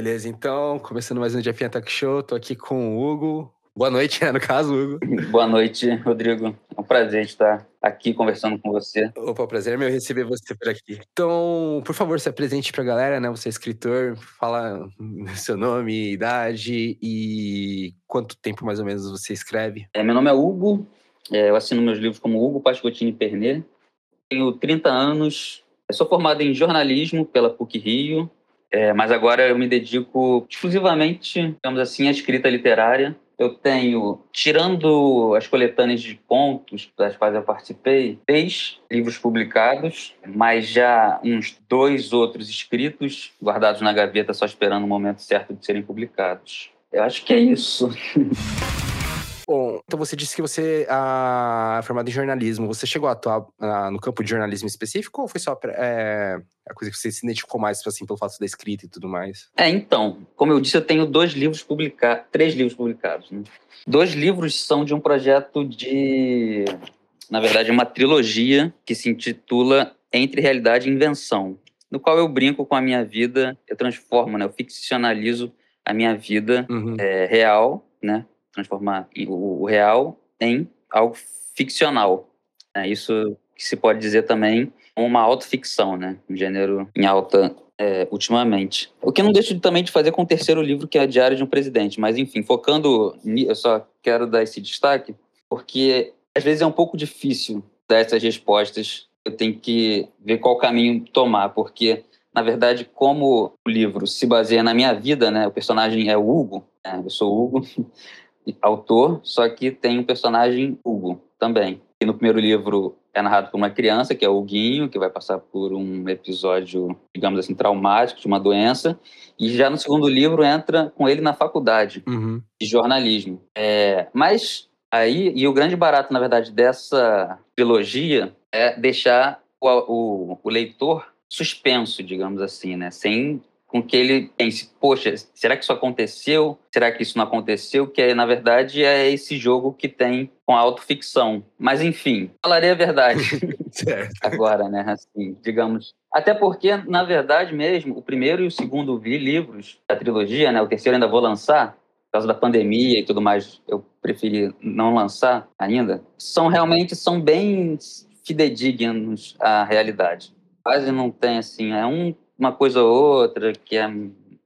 Beleza, então, começando mais um Jefinha Talk Show, tô aqui com o Hugo. Boa noite, né, no caso, Hugo. Boa noite, Rodrigo. É um prazer estar aqui conversando com você. Opa, prazer é meu receber você por aqui. Então, por favor, se apresente pra galera, né? Você é escritor, fala seu nome, idade e quanto tempo mais ou menos você escreve. É, meu nome é Hugo, é, eu assino meus livros como Hugo Pascotini Pernet. Tenho 30 anos, sou formado em jornalismo pela PUC Rio, é, mas agora eu me dedico exclusivamente, digamos assim, à escrita literária. Eu tenho, tirando as coletâneas de contos das quais eu participei, três livros publicados, mas já uns dois outros escritos, guardados na gaveta, só esperando o momento certo de serem publicados. Eu acho que é isso. Então você disse que você ah, é formado em jornalismo. Você chegou a atuar ah, no campo de jornalismo específico ou foi só é, a coisa que você se identificou mais assim, pelo fato da escrita e tudo mais? É, então, como eu disse, eu tenho dois livros publicados, três livros publicados. Né? Dois livros são de um projeto de, na verdade, uma trilogia que se intitula Entre Realidade e Invenção, no qual eu brinco com a minha vida, eu transformo, né? Eu ficcionalizo a minha vida Uhum. é, real, né? Transformar o, real em algo ficcional. É isso que se pode dizer também uma autoficção, né? Um gênero em alta é, ultimamente. O que não deixo de- também de fazer com o terceiro livro, que é Diário de um Presidente. Mas, enfim, focando, eu só quero dar esse destaque, porque às vezes é um pouco difícil dar essas respostas. Eu tenho que ver qual caminho tomar, porque, na verdade, como o livro se baseia na minha vida, né? O personagem é o Hugo, né? eu sou o Hugo, autor, só que tem um personagem Hugo também. E no primeiro livro é narrado por uma criança, que é o Huguinho, que vai passar por um episódio, digamos assim, traumático de uma doença. E já no segundo livro entra com ele na faculdade Uhum. de jornalismo. É, mas aí, e o grande barato, na verdade, dessa trilogia é deixar o, o, o leitor suspenso, digamos assim, né? Sem com que ele pense, poxa, será que isso aconteceu? Será que isso não aconteceu? Que, na verdade, é esse jogo que tem com a autoficção. Mas, enfim, falarei a verdade agora, né? Assim, digamos. Até porque, na verdade mesmo, o primeiro e o segundo vi livros da trilogia, né? O terceiro ainda vou lançar, por causa da pandemia e tudo mais, eu preferi não lançar ainda. São realmente são bem fidedignos à realidade. Quase não tem assim, é um, uma coisa ou outra que é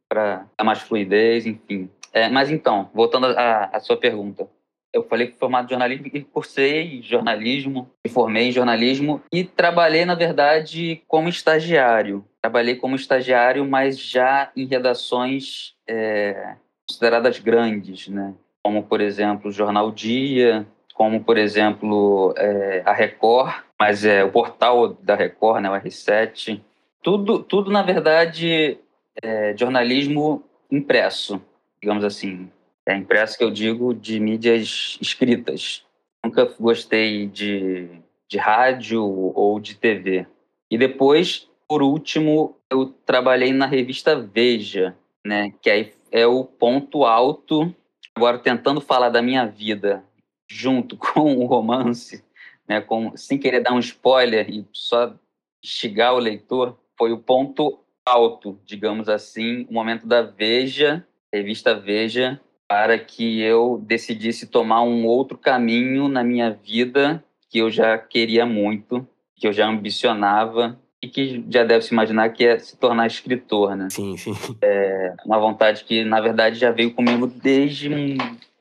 para mais fluidez, enfim. É, mas então, voltando à sua pergunta, eu falei que formado em jornalismo e cursei jornalismo, me formei em jornalismo e trabalhei, na verdade, como estagiário. Trabalhei como estagiário, mas já em redações é, consideradas grandes, né? Como, por exemplo, o Jornal Dia, como, por exemplo, é, a Record, mas é o portal da Record, né, o R7. Tudo, tudo na verdade, é jornalismo impresso, digamos assim. É impresso que eu digo de mídias escritas. Nunca gostei de, de rádio ou de TV. E depois, por último, eu trabalhei na revista Veja, né? Que aí é o ponto alto. Agora, tentando falar da minha vida junto com o romance, né? Com, sem querer dar um spoiler e só instigar o leitor, foi o ponto alto, digamos assim, o momento da Veja, revista Veja, para que eu decidisse tomar um outro caminho na minha vida que eu já queria muito, que eu já ambicionava e que já deve se imaginar que é se tornar escritor, né? Sim, sim. Uma vontade que, na verdade, já veio comigo desde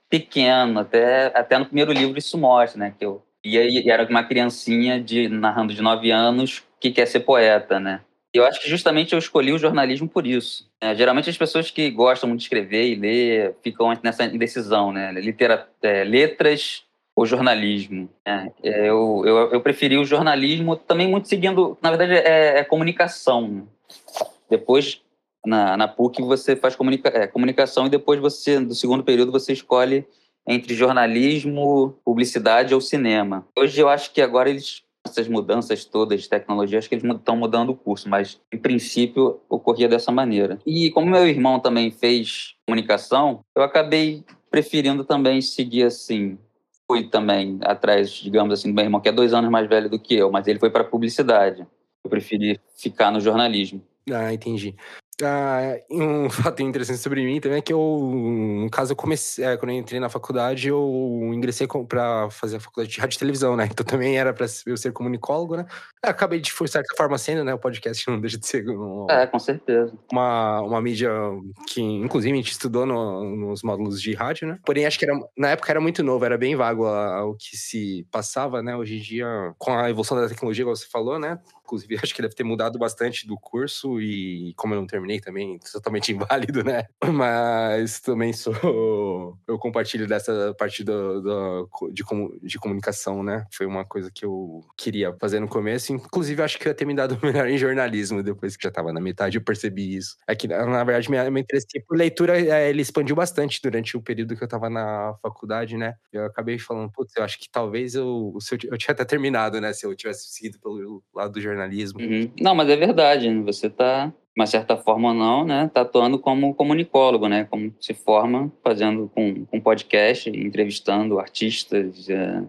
pequeno, até, até no primeiro livro isso mostra, né? Que eu e era uma criancinha de, narrando de nove anos que quer ser poeta, né? Eu acho que justamente eu escolhi o jornalismo por isso. né? geralmente as pessoas que gostam de escrever e ler ficam nessa indecisão, né? Litera, é, letras ou jornalismo. né? Eu, eu, eu preferi o jornalismo também muito seguindo, na verdade, é, é comunicação. Depois na, na PUC você faz comunica é, comunicação e depois você, do segundo período, você escolhe entre jornalismo, publicidade ou cinema. Hoje eu acho que agora eles essas mudanças todas de tecnologia, acho que eles estão mudando o curso, mas em princípio ocorria dessa maneira. E como meu irmão também fez comunicação, eu acabei preferindo também seguir assim. Fui também atrás, digamos assim, do meu irmão, que é dois anos mais velho do que eu, mas ele foi para publicidade. Eu preferi ficar no jornalismo. Ah, entendi. Ah, um fato interessante sobre mim também é que eu, no caso, eu comecei, é, quando eu entrei na faculdade, eu ingressei para fazer a faculdade de rádio e televisão, né? Então também era para eu ser comunicólogo, né? Eu acabei de, de certa forma, sendo, né? O podcast não deixa de ser. Um, é, com certeza. Uma, uma mídia que, inclusive, a gente estudou no, nos módulos de rádio, né? Porém, acho que era, na época era muito novo, era bem vago o que se passava, né? Hoje em dia, com a evolução da tecnologia, como você falou, né? Inclusive, acho que deve ter mudado bastante do curso e, como eu não terminei também, totalmente inválido, né? Mas também sou. Eu compartilho dessa parte do, do, de, de comunicação, né? Foi uma coisa que eu queria fazer no começo. Inclusive, acho que eu ia ter me dado melhor em jornalismo depois que já estava na metade, eu percebi isso. É que, na verdade, minha, meu interesse por leitura é, ele expandiu bastante durante o período que eu estava na faculdade, né? Eu acabei falando, putz, eu acho que talvez eu, eu, eu tinha até terminado, né? Se eu tivesse seguido pelo lado do jornalismo jornalismo. Uhum. Não, mas é verdade. Né? Você está, de uma certa forma ou não, né, tá atuando como comunicólogo, né? Como se forma fazendo com, com podcast, entrevistando artistas, é,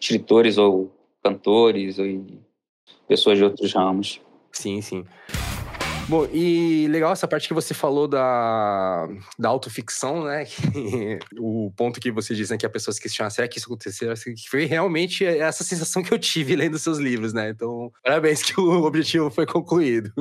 escritores ou cantores ou pessoas de outros ramos. Sim, sim. Bom, e legal essa parte que você falou da, da autoficção, né? O ponto que você diz né, que a pessoa se questiona, será que isso aconteceu? Que foi realmente essa sensação que eu tive lendo seus livros, né? Então, parabéns que o objetivo foi concluído.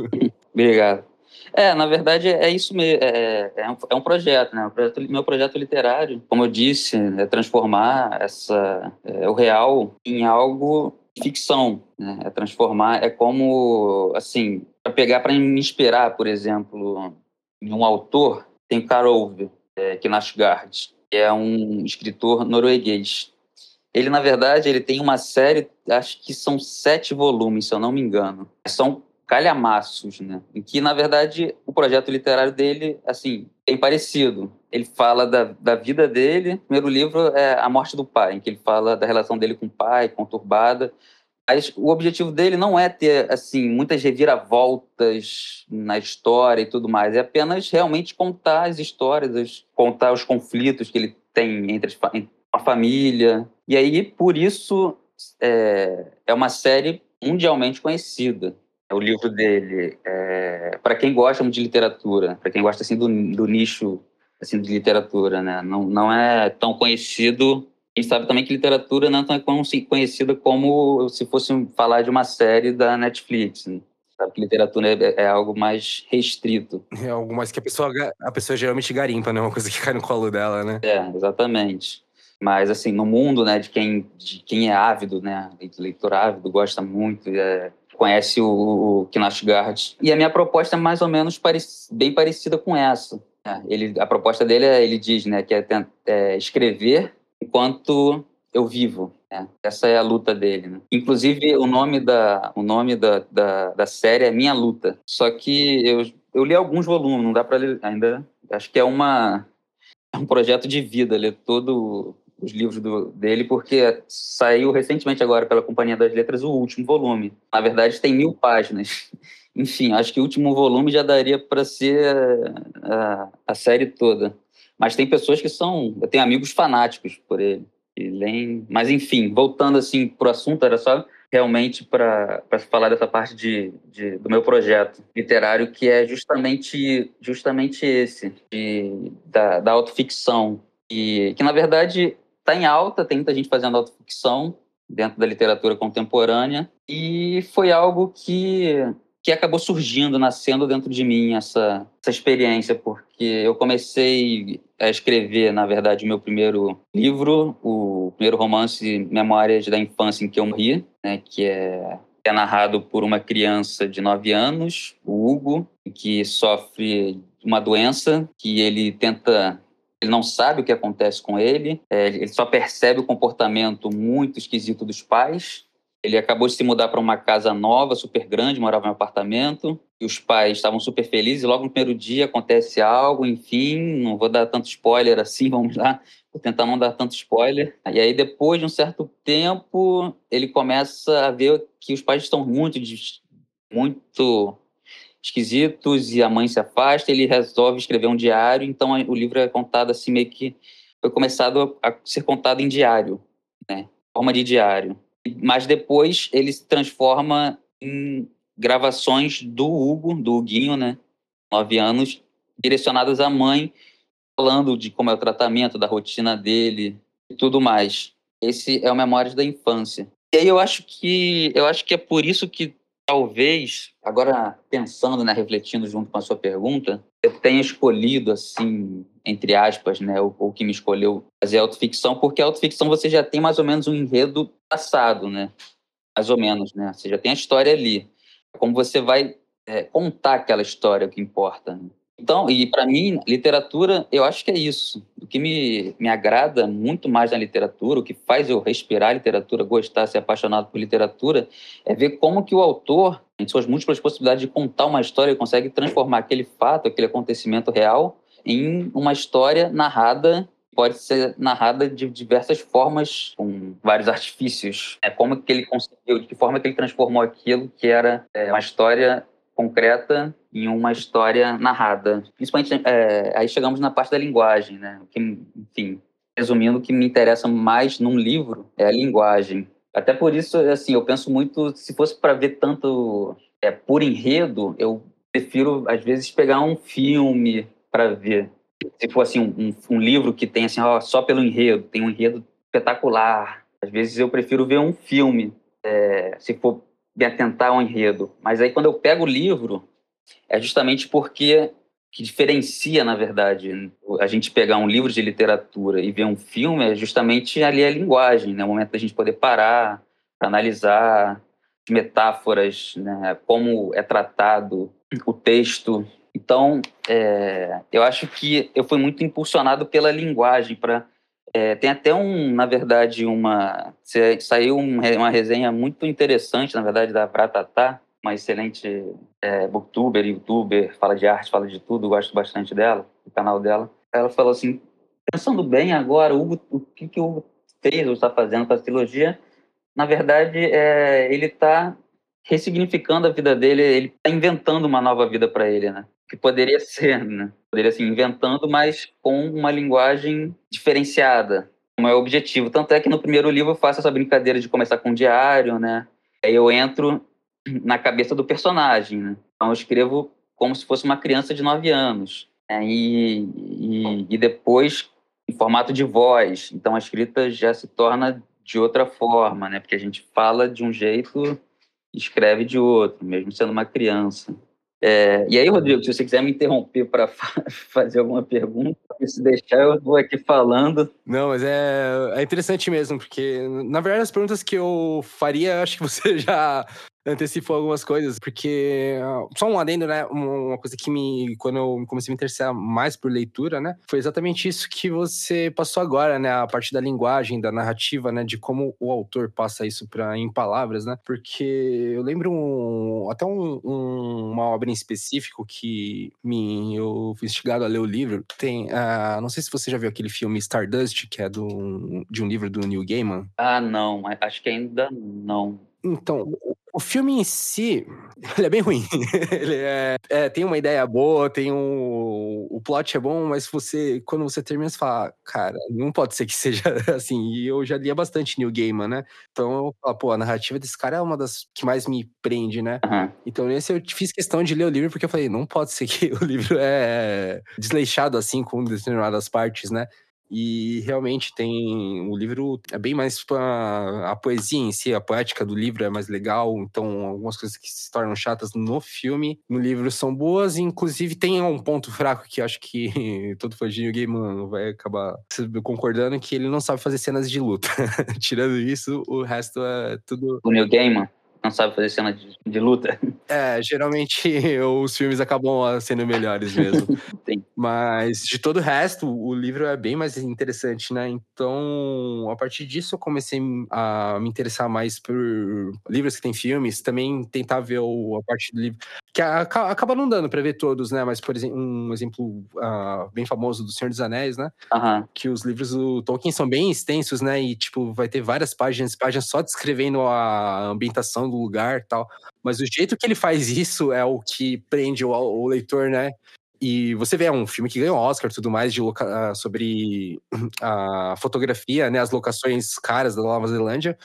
Obrigado. É, na verdade é isso mesmo, é, é, um, é um projeto, né? projeto, meu projeto literário, como eu disse, é transformar essa, é, o real em algo ficção, né? É transformar, é como, assim, para pegar para me inspirar, por exemplo, em um autor, tem Karolve, é, Knausgaard, que é um escritor norueguês. Ele, na verdade, ele tem uma série, acho que são sete volumes, se eu não me engano. São calhamaços, né? Em que, na verdade, o projeto literário dele, assim, tem parecido. Ele fala da, da vida dele. O primeiro livro é A Morte do Pai, em que ele fala da relação dele com o pai, conturbada. Mas o objetivo dele não é ter, assim, muitas reviravoltas na história e tudo mais. É apenas realmente contar as histórias, contar os conflitos que ele tem entre a família. E aí, por isso, é, é uma série mundialmente conhecida. O livro dele, é, para quem gosta de literatura, para quem gosta assim do, do nicho assim de literatura, né? Não, não é tão conhecido a gente sabe também que literatura não é tão conhecida como se fosse falar de uma série da Netflix. Né? Sabe que literatura é, é, algo mais restrito. É algo mais que a pessoa, a pessoa geralmente garimpa, né? Uma coisa que cai no colo dela, né? É, exatamente. Mas, assim, no mundo, né, de quem, de quem é ávido, né, leitor ávido, gosta muito, é, conhece o, o Knausgaard. E a minha proposta é mais ou menos bem parecida com essa. É, ele, a proposta dele, é, ele diz, né, que é, é escrever enquanto eu vivo. Né? Essa é a luta dele. Né? Inclusive, o nome, da, o nome da, da, da, série é Minha Luta. Só que eu, eu li alguns volumes, não dá para ler ainda. Acho que é, uma, é um projeto de vida ler todos os livros do, dele, porque saiu recentemente agora pela Companhia das Letras o último volume. Na verdade, tem mil páginas. Enfim, acho que o último volume já daria para ser a, a série toda. Mas tem pessoas que são. Eu tenho amigos fanáticos por ele. Leem, mas enfim, voltando assim para o assunto, era só realmente para falar dessa parte de, de, do meu projeto literário, que é justamente, justamente esse, de, da, da autoficção. E, que, na verdade, está em alta, tem muita gente fazendo autoficção dentro da literatura contemporânea, e foi algo que que acabou surgindo, nascendo dentro de mim essa, essa experiência, porque eu comecei a escrever, na verdade, o meu primeiro livro, o primeiro romance Memórias da Infância em que eu morri, né, que é, é narrado por uma criança de 9 anos, o Hugo, que sofre uma doença que ele tenta ele não sabe o que acontece com ele, é, ele só percebe o comportamento muito esquisito dos pais Ele acabou de se mudar para uma casa nova, super grande, morava em um apartamento, e os pais estavam super felizes, e logo no primeiro dia acontece algo, enfim, não vou dar tanto spoiler assim, vamos lá, vou tentar não dar tanto spoiler. E aí, depois de um certo tempo, ele começa a ver que os pais estão muito, muito esquisitos e a mãe se afasta, ele resolve escrever um diário, então o livro é contado assim meio que foi começado a ser contado em diário, né? Forma de diário. Mas depois ele se transforma em gravações do Hugo, do Huguinho, né? Nove anos, direcionadas à mãe, falando de como é o tratamento, da rotina dele e tudo mais. Esse é o Memórias da Infância. E aí eu acho que eu acho que é por isso que talvez, agora pensando, né, refletindo junto com a sua pergunta, eu tenha escolhido, assim, entre aspas, né, o, o que me escolheu fazer autoficção, porque a autoficção você já tem mais ou menos um enredo passado, né? Mais ou menos, né? Você já tem a história ali. Como você vai é, contar aquela história, que importa. Né? Então, e para mim, literatura, eu acho que é isso. O que me, me agrada muito mais na literatura, o que faz eu respirar literatura, gostar, ser apaixonado por literatura, é ver como que o autor, em suas múltiplas possibilidades de contar uma história, consegue transformar aquele fato, aquele acontecimento real, em uma história narrada pode ser narrada de diversas formas, com vários artifícios. É como que ele conseguiu, de que forma que ele transformou aquilo que era é, uma história concreta em uma história narrada. Principalmente, é, aí chegamos na parte da linguagem, né? Que, enfim, resumindo, o que me interessa mais num livro é a linguagem. Até por isso, assim, eu penso muito, se fosse para ver tanto é, por enredo, eu prefiro, às vezes, pegar um filme para ver. Se for, assim, um, um, livro que tem, assim, ó, só pelo enredo, tem um enredo espetacular. Às vezes eu prefiro ver um filme, é, se for me atentar ao enredo. Mas aí quando eu pego o livro, é justamente porque que diferencia, na verdade, a gente pegar um livro de literatura e ver um filme é justamente ali a linguagem, né? O momento da gente poder parar, analisar metáforas, né? Como é tratado o texto. Então, é, eu acho que eu fui muito impulsionado pela linguagem para é, tem até um, na verdade, uma. Saiu uma resenha muito interessante, na verdade, da Pratatá, uma excelente é, booktuber, youtuber, fala de arte, fala de tudo, gosto bastante dela, do canal dela. Ela falou assim: pensando bem agora, Hugo, o que, que o Hugo fez ou está fazendo com a trilogia, na verdade, é, ele está ressignificando a vida dele, ele está inventando uma nova vida para ele, né? Que poderia ser, né? Poderia ser inventando, mas com uma linguagem diferenciada, como é o objetivo. Tanto é que no primeiro livro eu faço essa brincadeira de começar com um diário, né? Aí eu entro na cabeça do personagem, né? Então eu escrevo como se fosse uma criança de nove anos. Né? E, e, e depois em formato de voz. Então a escrita já se torna de outra forma, né? Porque a gente fala de um jeito escreve de outro, mesmo sendo uma criança. É, e aí, Rodrigo, se você quiser me interromper para fazer alguma pergunta, se deixar, eu vou aqui falando. Não, mas é, é interessante mesmo, porque, na verdade, as perguntas que eu faria, acho que você já antecipou algumas coisas, porque só um adendo, né? Uma coisa que me quando eu comecei a me interessar mais por leitura, né, foi exatamente isso que você passou agora, né, a parte da linguagem, da narrativa, né, de como o autor passa isso para em palavras, né? Porque eu lembro um, até um, um, uma obra em específico que me eu fui instigado a ler o livro. Tem, uh, não sei se você já viu aquele filme Stardust, que é do, de um livro do Neil Gaiman. Ah, não, acho que ainda não. Então, o filme em si, ele é bem ruim. ele é, é, tem uma ideia boa, tem um. O plot é bom, mas você, quando você termina, você fala, cara, não pode ser que seja assim. E eu já lia bastante New Gaiman, né? Então eu falo, pô, a narrativa desse cara é uma das que mais me prende, né? Uhum. Então nesse eu fiz questão de ler o livro, porque eu falei, não pode ser que o livro é desleixado assim com determinadas partes, né? E realmente tem. O livro é bem mais a, a poesia em si, a poética do livro é mais legal. Então, algumas coisas que se tornam chatas no filme, no livro são boas. inclusive, tem um ponto fraco que acho que todo fã de Game vai acabar concordando: que ele não sabe fazer cenas de luta. Tirando isso, o resto é tudo. O New Gaiman? Não sabe fazer cena de, de luta. É, geralmente os filmes acabam sendo melhores mesmo. Mas de todo o resto, o livro é bem mais interessante, né? Então, a partir disso, eu comecei a me interessar mais por livros que tem filmes, também tentar ver o, a parte do livro. Que acaba não dando pra ver todos, né? Mas, por exemplo, um exemplo uh, bem famoso do Senhor dos Anéis, né? Uhum. Que os livros do Tolkien são bem extensos, né? E, tipo, vai ter várias páginas, páginas só descrevendo a ambientação do lugar tal. Mas o jeito que ele faz isso é o que prende o, o leitor, né? E você vê, é um filme que ganhou Oscar tudo mais de loca... sobre a fotografia, né? As locações caras da Nova Zelândia.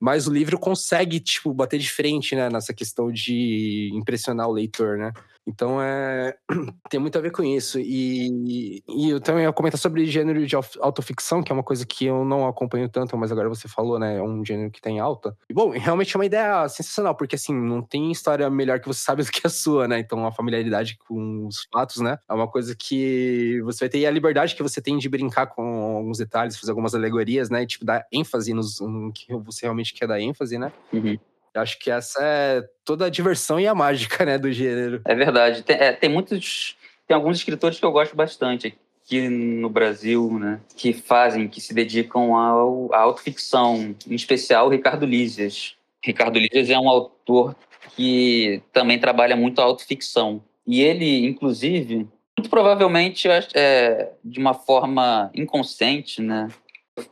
Mas o livro consegue, tipo, bater de frente, né? Nessa questão de impressionar o leitor, né? Então é tem muito a ver com isso. E, e eu também ia comentar sobre gênero de autoficção, que é uma coisa que eu não acompanho tanto, mas agora você falou, né? É um gênero que tem alta. E bom, realmente é uma ideia sensacional, porque assim, não tem história melhor que você sabe do que a sua, né? Então a familiaridade com os fatos, né? É uma coisa que você vai ter e a liberdade que você tem de brincar com alguns detalhes, fazer algumas alegorias, né? E, tipo, dar ênfase nos, no que você realmente quer dar ênfase, né? Uhum. Acho que essa é toda a diversão e a mágica, né, do gênero. É verdade. Tem, é, tem muitos. Tem alguns escritores que eu gosto bastante aqui no Brasil, né, que fazem, que se dedicam ao, à autoficção, em especial Ricardo Lízias. Ricardo Lízias é um autor que também trabalha muito a autoficção. E ele, inclusive, muito provavelmente, é, de uma forma inconsciente, né,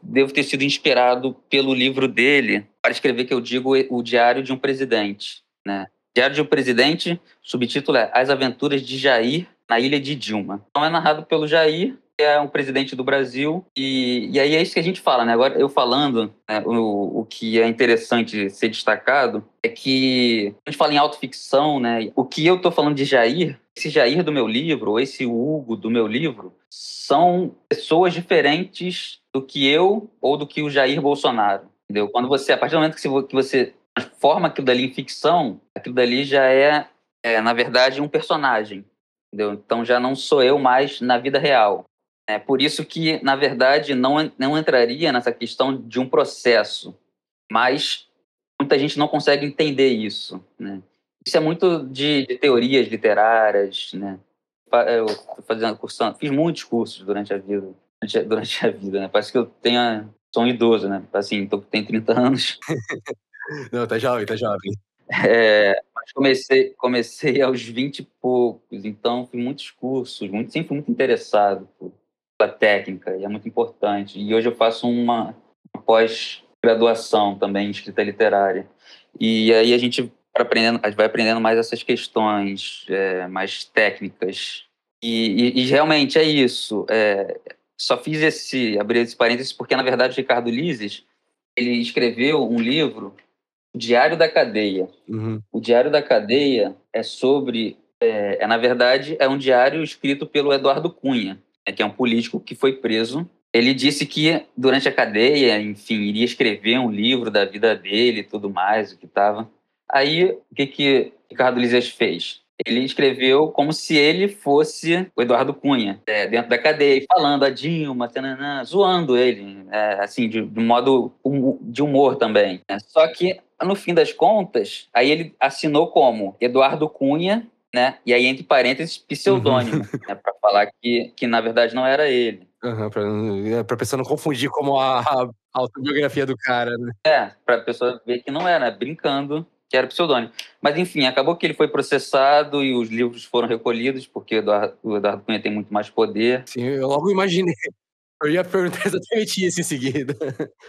devo ter sido inspirado pelo livro dele para escrever que eu digo o Diário de um Presidente, né? Diário de um Presidente, subtítulo é As Aventuras de Jair na Ilha de Dilma. Então é narrado pelo Jair, é um presidente do Brasil, e, e aí é isso que a gente fala, né? Agora, eu falando, né, o, o que é interessante ser destacado é que a gente fala em autoficção, né? O que eu estou falando de Jair, esse Jair do meu livro, ou esse Hugo do meu livro, são pessoas diferentes do que eu ou do que o Jair Bolsonaro. Entendeu? Quando você, a partir do momento que você transforma aquilo dali em ficção, aquilo dali já é, é na verdade, um personagem. Entendeu? Então já não sou eu mais na vida real. É por isso que, na verdade, não, não entraria nessa questão de um processo, mas muita gente não consegue entender isso. Né? Isso é muito de, de teorias literárias, né? Eu fazendo cursando, fiz muitos cursos durante a vida, durante a vida, né? Parece que eu tenho sou um idoso, né? Assim, tô, tenho 30 anos. Não, tá jovem, tá jovem. É, mas comecei, comecei aos 20 e poucos, então fiz muitos cursos, muito, sempre fui muito interessado pela técnica, e é muito importante. E hoje eu faço uma, pós-graduação também em escrita literária. E aí a gente aprendendo, vai aprendendo mais essas questões é, mais técnicas. E, e, e, realmente é isso. É, só fiz esse, abrir esse parênteses, porque na verdade o Ricardo Lises, ele escreveu um livro, O Diário da Cadeia. Uhum. O Diário da Cadeia é sobre, é, é, na verdade, é um diário escrito pelo Eduardo Cunha, que é um político que foi preso. Ele disse que durante a cadeia, enfim, iria escrever um livro da vida dele e tudo mais, o que estava. Aí, o que que Ricardo Lises fez? ele escreveu como se ele fosse o Eduardo Cunha, é, dentro da cadeia, falando a Dilma, zoando ele, é, assim, de, de modo de humor também. Né? Só que, no fim das contas, aí ele assinou como Eduardo Cunha, né? E aí, entre parênteses, pseudônimo, uhum. né? para falar que, que, na verdade, não era ele. Uhum, para a pessoa não confundir como a, a autobiografia do cara, né? É, para a pessoa ver que não era, brincando que era pseudônimo. Mas, enfim, acabou que ele foi processado e os livros foram recolhidos, porque o Eduardo, o Eduardo Cunha tem muito mais poder. Sim, eu logo imaginei. Eu ia perguntar exatamente isso em seguida.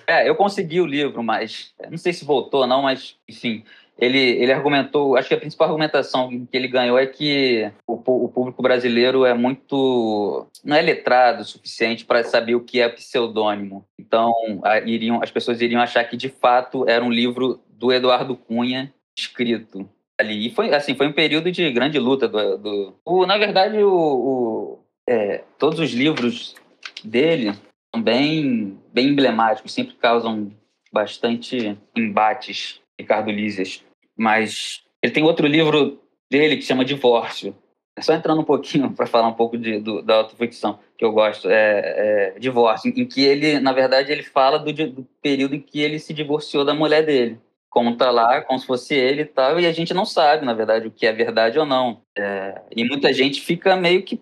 É, eu consegui o livro, mas não sei se voltou ou não, mas, enfim, ele, ele argumentou, acho que a principal argumentação que ele ganhou é que o, o público brasileiro é muito, não é letrado o suficiente para saber o que é pseudônimo. Então, a, iriam, as pessoas iriam achar que, de fato, era um livro do Eduardo Cunha escrito ali. E foi, assim, foi um período de grande luta do... do o, na verdade, o, o é, todos os livros dele são bem, bem emblemáticos, sempre causam bastante embates, Ricardo Lízias. Mas ele tem outro livro dele que chama Divórcio. É só entrando um pouquinho para falar um pouco de, do, da autoficção que eu gosto, é, é Divórcio, em, que ele, na verdade, ele fala do, do período em que ele se divorciou da mulher dele. conta lá como se fosse ele e tal, e a gente não sabe, na verdade, o que é verdade ou não. É, e muita gente fica meio que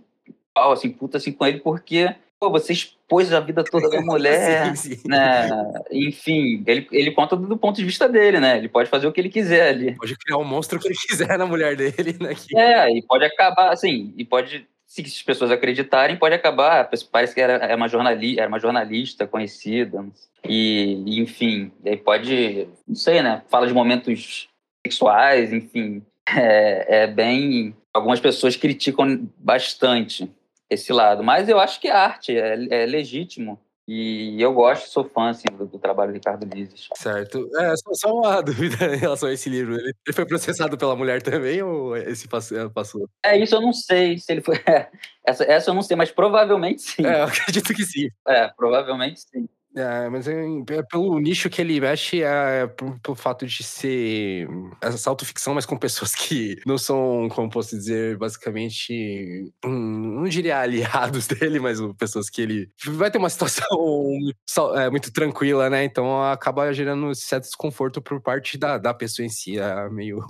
pau, assim, puta assim com ele, porque pô, você expôs a vida toda da mulher, sim, sim. né? Enfim, ele, ele conta do ponto de vista dele, né? Ele pode fazer o que ele quiser ali. Pode criar o um monstro que ele quiser na mulher dele, né? Que... É, e pode acabar, assim, e pode se as pessoas acreditarem, pode acabar. Parece que era, era, uma, jornali, era uma jornalista conhecida. E, enfim, aí pode, não sei, né? Fala de momentos sexuais, enfim. É, é bem. Algumas pessoas criticam bastante esse lado. Mas eu acho que é arte, é, é legítimo. E eu gosto, sou fã assim, do, do trabalho do Ricardo Lises. Certo. É, só, só, uma dúvida em relação a esse livro. Ele, ele foi processado pela mulher também ou esse é, passou? É, isso eu não sei se ele foi. essa, essa eu não sei, mas provavelmente sim. É, eu acredito que sim. É, provavelmente sim. É, mas é, é, pelo nicho que ele mexe, é, é pelo fato de ser essa autoficção, mas com pessoas que não são, como posso dizer, basicamente, hum, não diria aliados dele, mas pessoas que ele vai ter uma situação é, muito tranquila, né? Então acaba gerando certo desconforto por parte da, da pessoa em si. É meio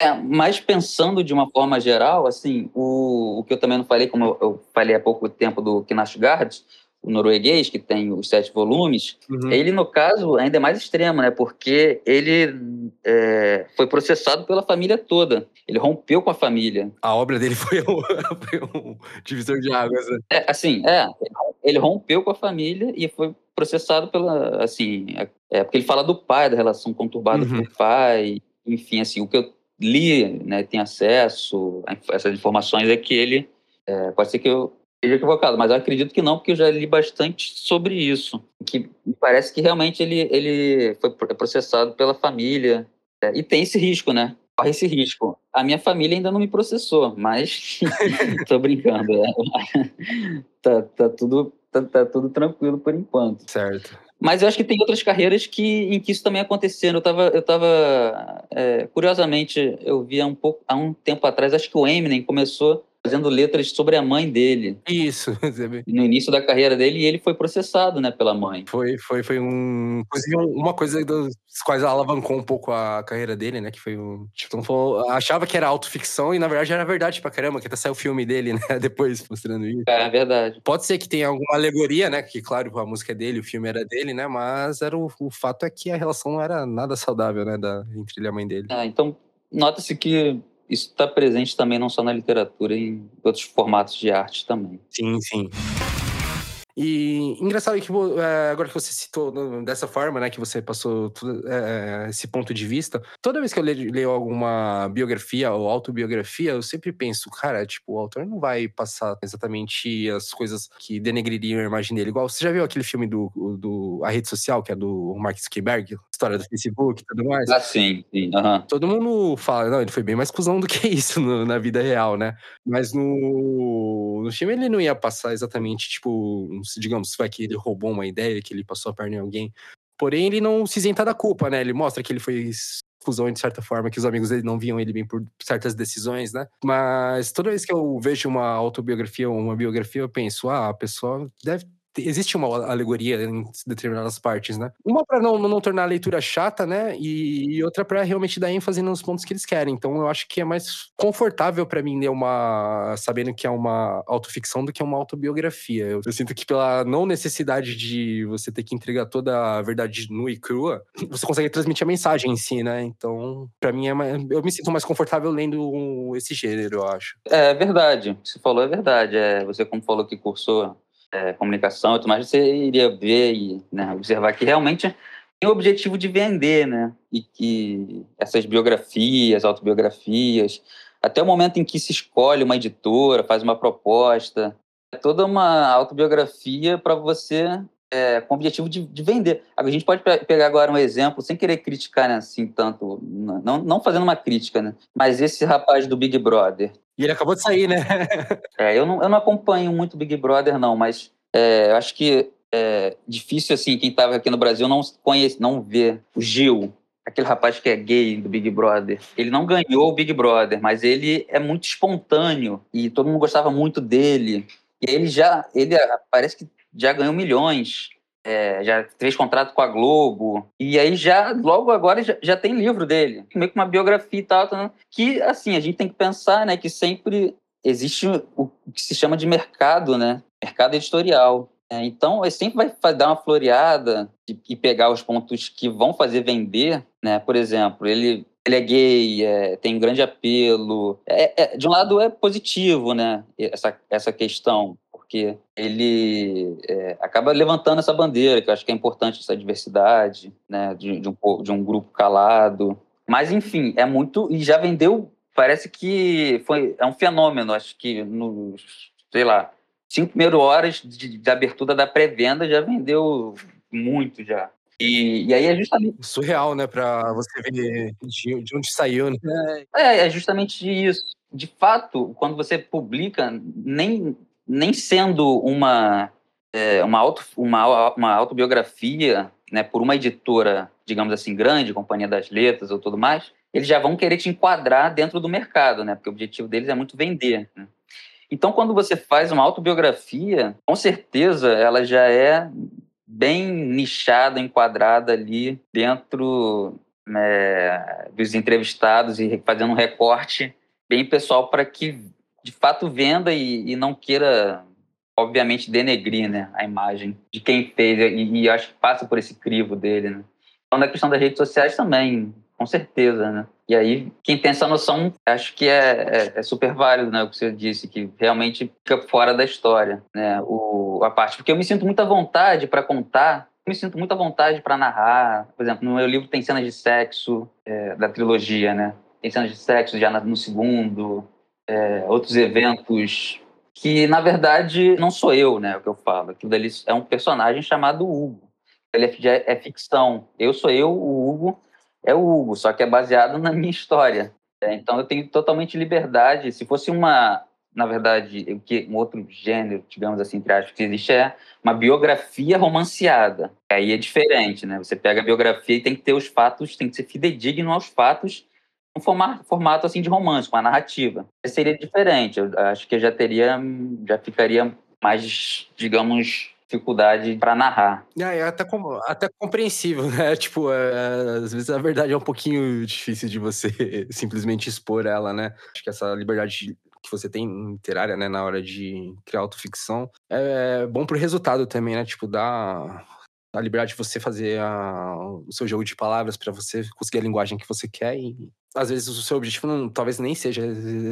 é, mas pensando de uma forma geral, assim, o, o que eu também não falei, como eu, eu falei há pouco tempo do Knausgaard, o norueguês, que tem os sete volumes, uhum. ele, no caso, ainda é mais extremo, né? Porque ele é, foi processado pela família toda. Ele rompeu com a família. A obra dele foi um, foi um divisor de águas, né? É, assim, é. Ele rompeu com a família e foi processado pela, assim... É, é porque ele fala do pai, da relação conturbada uhum. com o pai. Enfim, assim, o que eu li, né, tem acesso a essas informações é que ele... É, pode ser que eu esteja equivocado, mas eu acredito que não, porque eu já li bastante sobre isso. Que me parece que realmente ele, ele foi processado pela família. É, e tem esse risco, né? Corre esse risco. A minha família ainda não me processou, mas tô brincando. É. tá, tá, tudo, tá, tá, tudo tranquilo por enquanto. Certo. Mas eu acho que tem outras carreiras que, em que isso também aconteceu. Eu estava, eu tava, é, curiosamente, eu vi há um pouco, há um tempo atrás, acho que o Eminem começou fazendo letras sobre a mãe dele. Isso. No início da carreira dele, ele foi processado, né, pela mãe. Foi, foi, foi um. Inclusive, uma coisa dos quais alavancou um pouco a carreira dele, né? Que foi um. Tipo, falou, achava que era autoficção e na verdade era verdade pra caramba, que até saiu o filme dele, né? Depois mostrando isso. É, é verdade. Pode ser que tenha alguma alegoria, né? Que, claro, a música é dele, o filme era dele, né? Mas era o, o fato é que a relação não era nada saudável, né? Da, entre ele e a mãe dele. Ah, então nota-se que isso está presente também não só na literatura, em outros formatos de arte também. Sim, sim. E engraçado que é, agora que você citou dessa forma, né, que você passou é, esse ponto de vista, toda vez que eu leio, leio, alguma biografia ou autobiografia, eu sempre penso, cara, tipo, o autor não vai passar exatamente as coisas que denegririam a imagem dele. Igual, você já viu aquele filme do, do A Rede Social, que é do Mark Zuckerberg? História do Facebook e tudo mais? Ah, sim, sim. Uhum. Todo mundo fala, não, ele foi bem mais cuzão do que isso no, na vida real, né? Mas no, no filme ele não ia passar exatamente, tipo, digamos, vai que ele roubou uma ideia, que ele passou a perna em alguém. Porém, ele não se isenta da culpa, né? Ele mostra que ele foi fusão de certa forma, que os amigos dele não viam ele bem por certas decisões, né? Mas toda vez que eu vejo uma autobiografia ou uma biografia, eu penso, ah, a pessoa deve existe uma alegoria em determinadas partes, né? Uma para não, não tornar a leitura chata, né? E, outra para realmente dar ênfase nos pontos que eles querem. Então eu acho que é mais confortável para mim ler uma sabendo que é uma autoficção do que uma autobiografia. Eu, eu, sinto que pela não necessidade de você ter que entregar toda a verdade nua e crua, você consegue transmitir a mensagem em si, né? Então, para mim é mais, eu me sinto mais confortável lendo esse gênero, eu acho. É verdade. Você falou é verdade. É, você como falou que cursou é, comunicação e tudo mais, você iria ver e né, observar que realmente tem o objetivo de vender, né? E que essas biografias, autobiografias, até o momento em que se escolhe uma editora, faz uma proposta, é toda uma autobiografia para você é, com o objetivo de, de, vender. A gente pode pegar agora um exemplo, sem querer criticar né, assim tanto, não, não fazendo uma crítica, né? Mas esse rapaz do Big Brother, e ele acabou de sair, né? é, eu não, eu não acompanho muito Big Brother, não, mas é, eu acho que é difícil, assim, quem estava aqui no Brasil não conhece, não vê o Gil, aquele rapaz que é gay do Big Brother. Ele não ganhou o Big Brother, mas ele é muito espontâneo e todo mundo gostava muito dele. E ele já, ele parece que já ganhou milhões é, já fez contrato com a Globo, e aí já, logo agora, já, já tem livro dele, meio que uma biografia e tal, tá, que, assim, a gente tem que pensar, né, que sempre existe o que se chama de mercado, né, mercado editorial. É, então, ele sempre vai dar uma floreada e, e, pegar os pontos que vão fazer vender, né, por exemplo, ele ele é gay, é, tem um grande apelo. É, é, de um lado é positivo, né? Essa, essa questão porque ele é, acaba levantando essa bandeira, que eu acho que é importante, essa diversidade, né, de, de, um, de um grupo calado. Mas, enfim, é muito. E já vendeu, parece que foi, é um fenômeno, acho que nos, sei lá, cinco primeiras horas de, de abertura da pré-venda já vendeu muito já. E, e, aí é justamente. Surreal, né? Para você ver de, de, onde saiu, né? É, é justamente isso. De fato, quando você publica, nem nem sendo uma, é, uma, auto, uma, uma autobiografia né, por uma editora, digamos assim, grande, Companhia das Letras ou tudo mais, eles já vão querer te enquadrar dentro do mercado, né? Porque o objetivo deles é muito vender. Né? Então, quando você faz uma autobiografia, com certeza ela já é bem nichada, enquadrada ali dentro né, dos entrevistados e fazendo um recorte bem pessoal para que de fato venda e, e não queira, obviamente, denegrir né, a imagem de quem fez e, e, acho que passa por esse crivo dele. Né? Então, na questão das redes sociais também, com certeza, né? E aí, quem tem essa noção, acho que é, é, é, super válido, né? O que você disse, que realmente fica fora da história, né? O, a parte. Porque eu me sinto muita vontade para contar, me sinto muita vontade para narrar. Por exemplo, no meu livro tem cenas de sexo é, da trilogia, né? Tem cenas de sexo já no segundo, é, outros eventos que, na verdade, não sou eu, né, o que eu falo. Aquilo dali é um personagem chamado Hugo. Ele é, é ficção. Eu sou eu, o Hugo é o Hugo, só que é baseado na minha história. É, então eu tenho totalmente liberdade. Se fosse uma, na verdade, que um outro gênero, digamos assim, entre aspas, que existe é uma biografia romanceada. Aí é diferente, né? Você pega a biografia e tem que ter os fatos, tem que ser fidedigno aos fatos um formato, assim de romance, com a narrativa. Seria diferente. Eu acho que já teria, já ficaria mais, digamos, dificuldade para narrar. É, é até, com, até compreensível, né? Tipo, é, às vezes a verdade é um pouquinho difícil de você simplesmente expor ela, né? Acho que essa liberdade que você tem literária, né, na hora de criar autoficção, é bom pro resultado também, né? Tipo, dá a liberdade de você fazer a, o seu jogo de palavras para você conseguir a linguagem que você quer e às vezes o seu objetivo não, talvez nem seja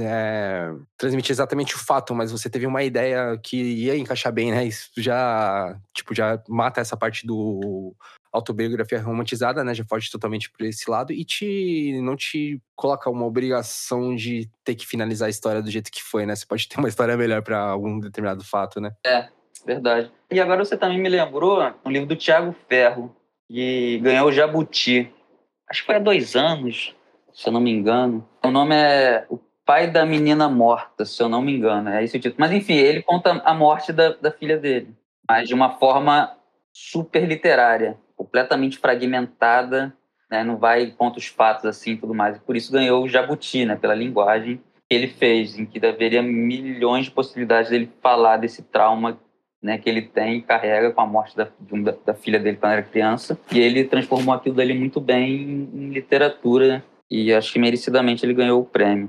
é, transmitir exatamente o fato, mas você teve uma ideia que ia encaixar bem, né? Isso já, tipo, já mata essa parte do autobiografia romantizada, né? Já foge totalmente por esse lado e te não te coloca uma obrigação de ter que finalizar a história do jeito que foi, né? Você pode ter uma história melhor para algum determinado fato, né? É, verdade. E agora você também me lembrou um livro do Tiago Ferro, que ganhou o Jabuti. Acho que foi há dois anos se eu não me engano. O nome é O Pai da Menina Morta, se eu não me engano. É esse o título. Mas, enfim, ele conta a morte da, da filha dele, mas de uma forma super literária, completamente fragmentada, né? não vai conta os fatos assim e tudo mais. Por isso ganhou o Jabuti, né? pela linguagem que ele fez, em que haveria milhões de possibilidades dele falar desse trauma né, que ele tem e carrega com a morte da, da, da filha dele quando era criança. E ele transformou aquilo dali muito bem em literatura e acho que merecidamente ele ganhou o prêmio.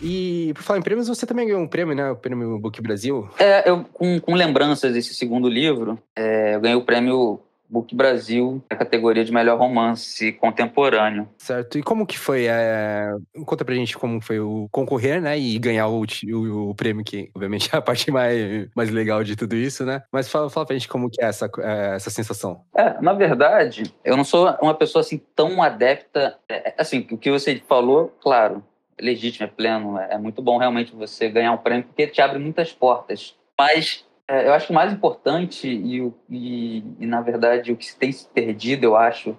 E por falar em prêmios, você também ganhou um prêmio, né? O prêmio Book Brasil. É, eu com, com lembranças desse segundo livro, é, eu ganhei o prêmio Book Brasil, na categoria de melhor romance contemporâneo. Certo. E como que foi? É... Conta pra gente como foi o concorrer, né? E ganhar o, o, o, prêmio, que obviamente é a parte mais, mais legal de tudo isso, né? Mas fala, fala pra gente como que é essa, é, essa sensação. É, na verdade, eu não sou uma pessoa assim tão adepta. É, assim, o que você falou, claro, é legítimo, é pleno, é, é muito bom realmente você ganhar um prêmio, porque te abre muitas portas. Mas é, eu acho que o mais importante e, e, e, na verdade, o que se tem se perdido, eu acho,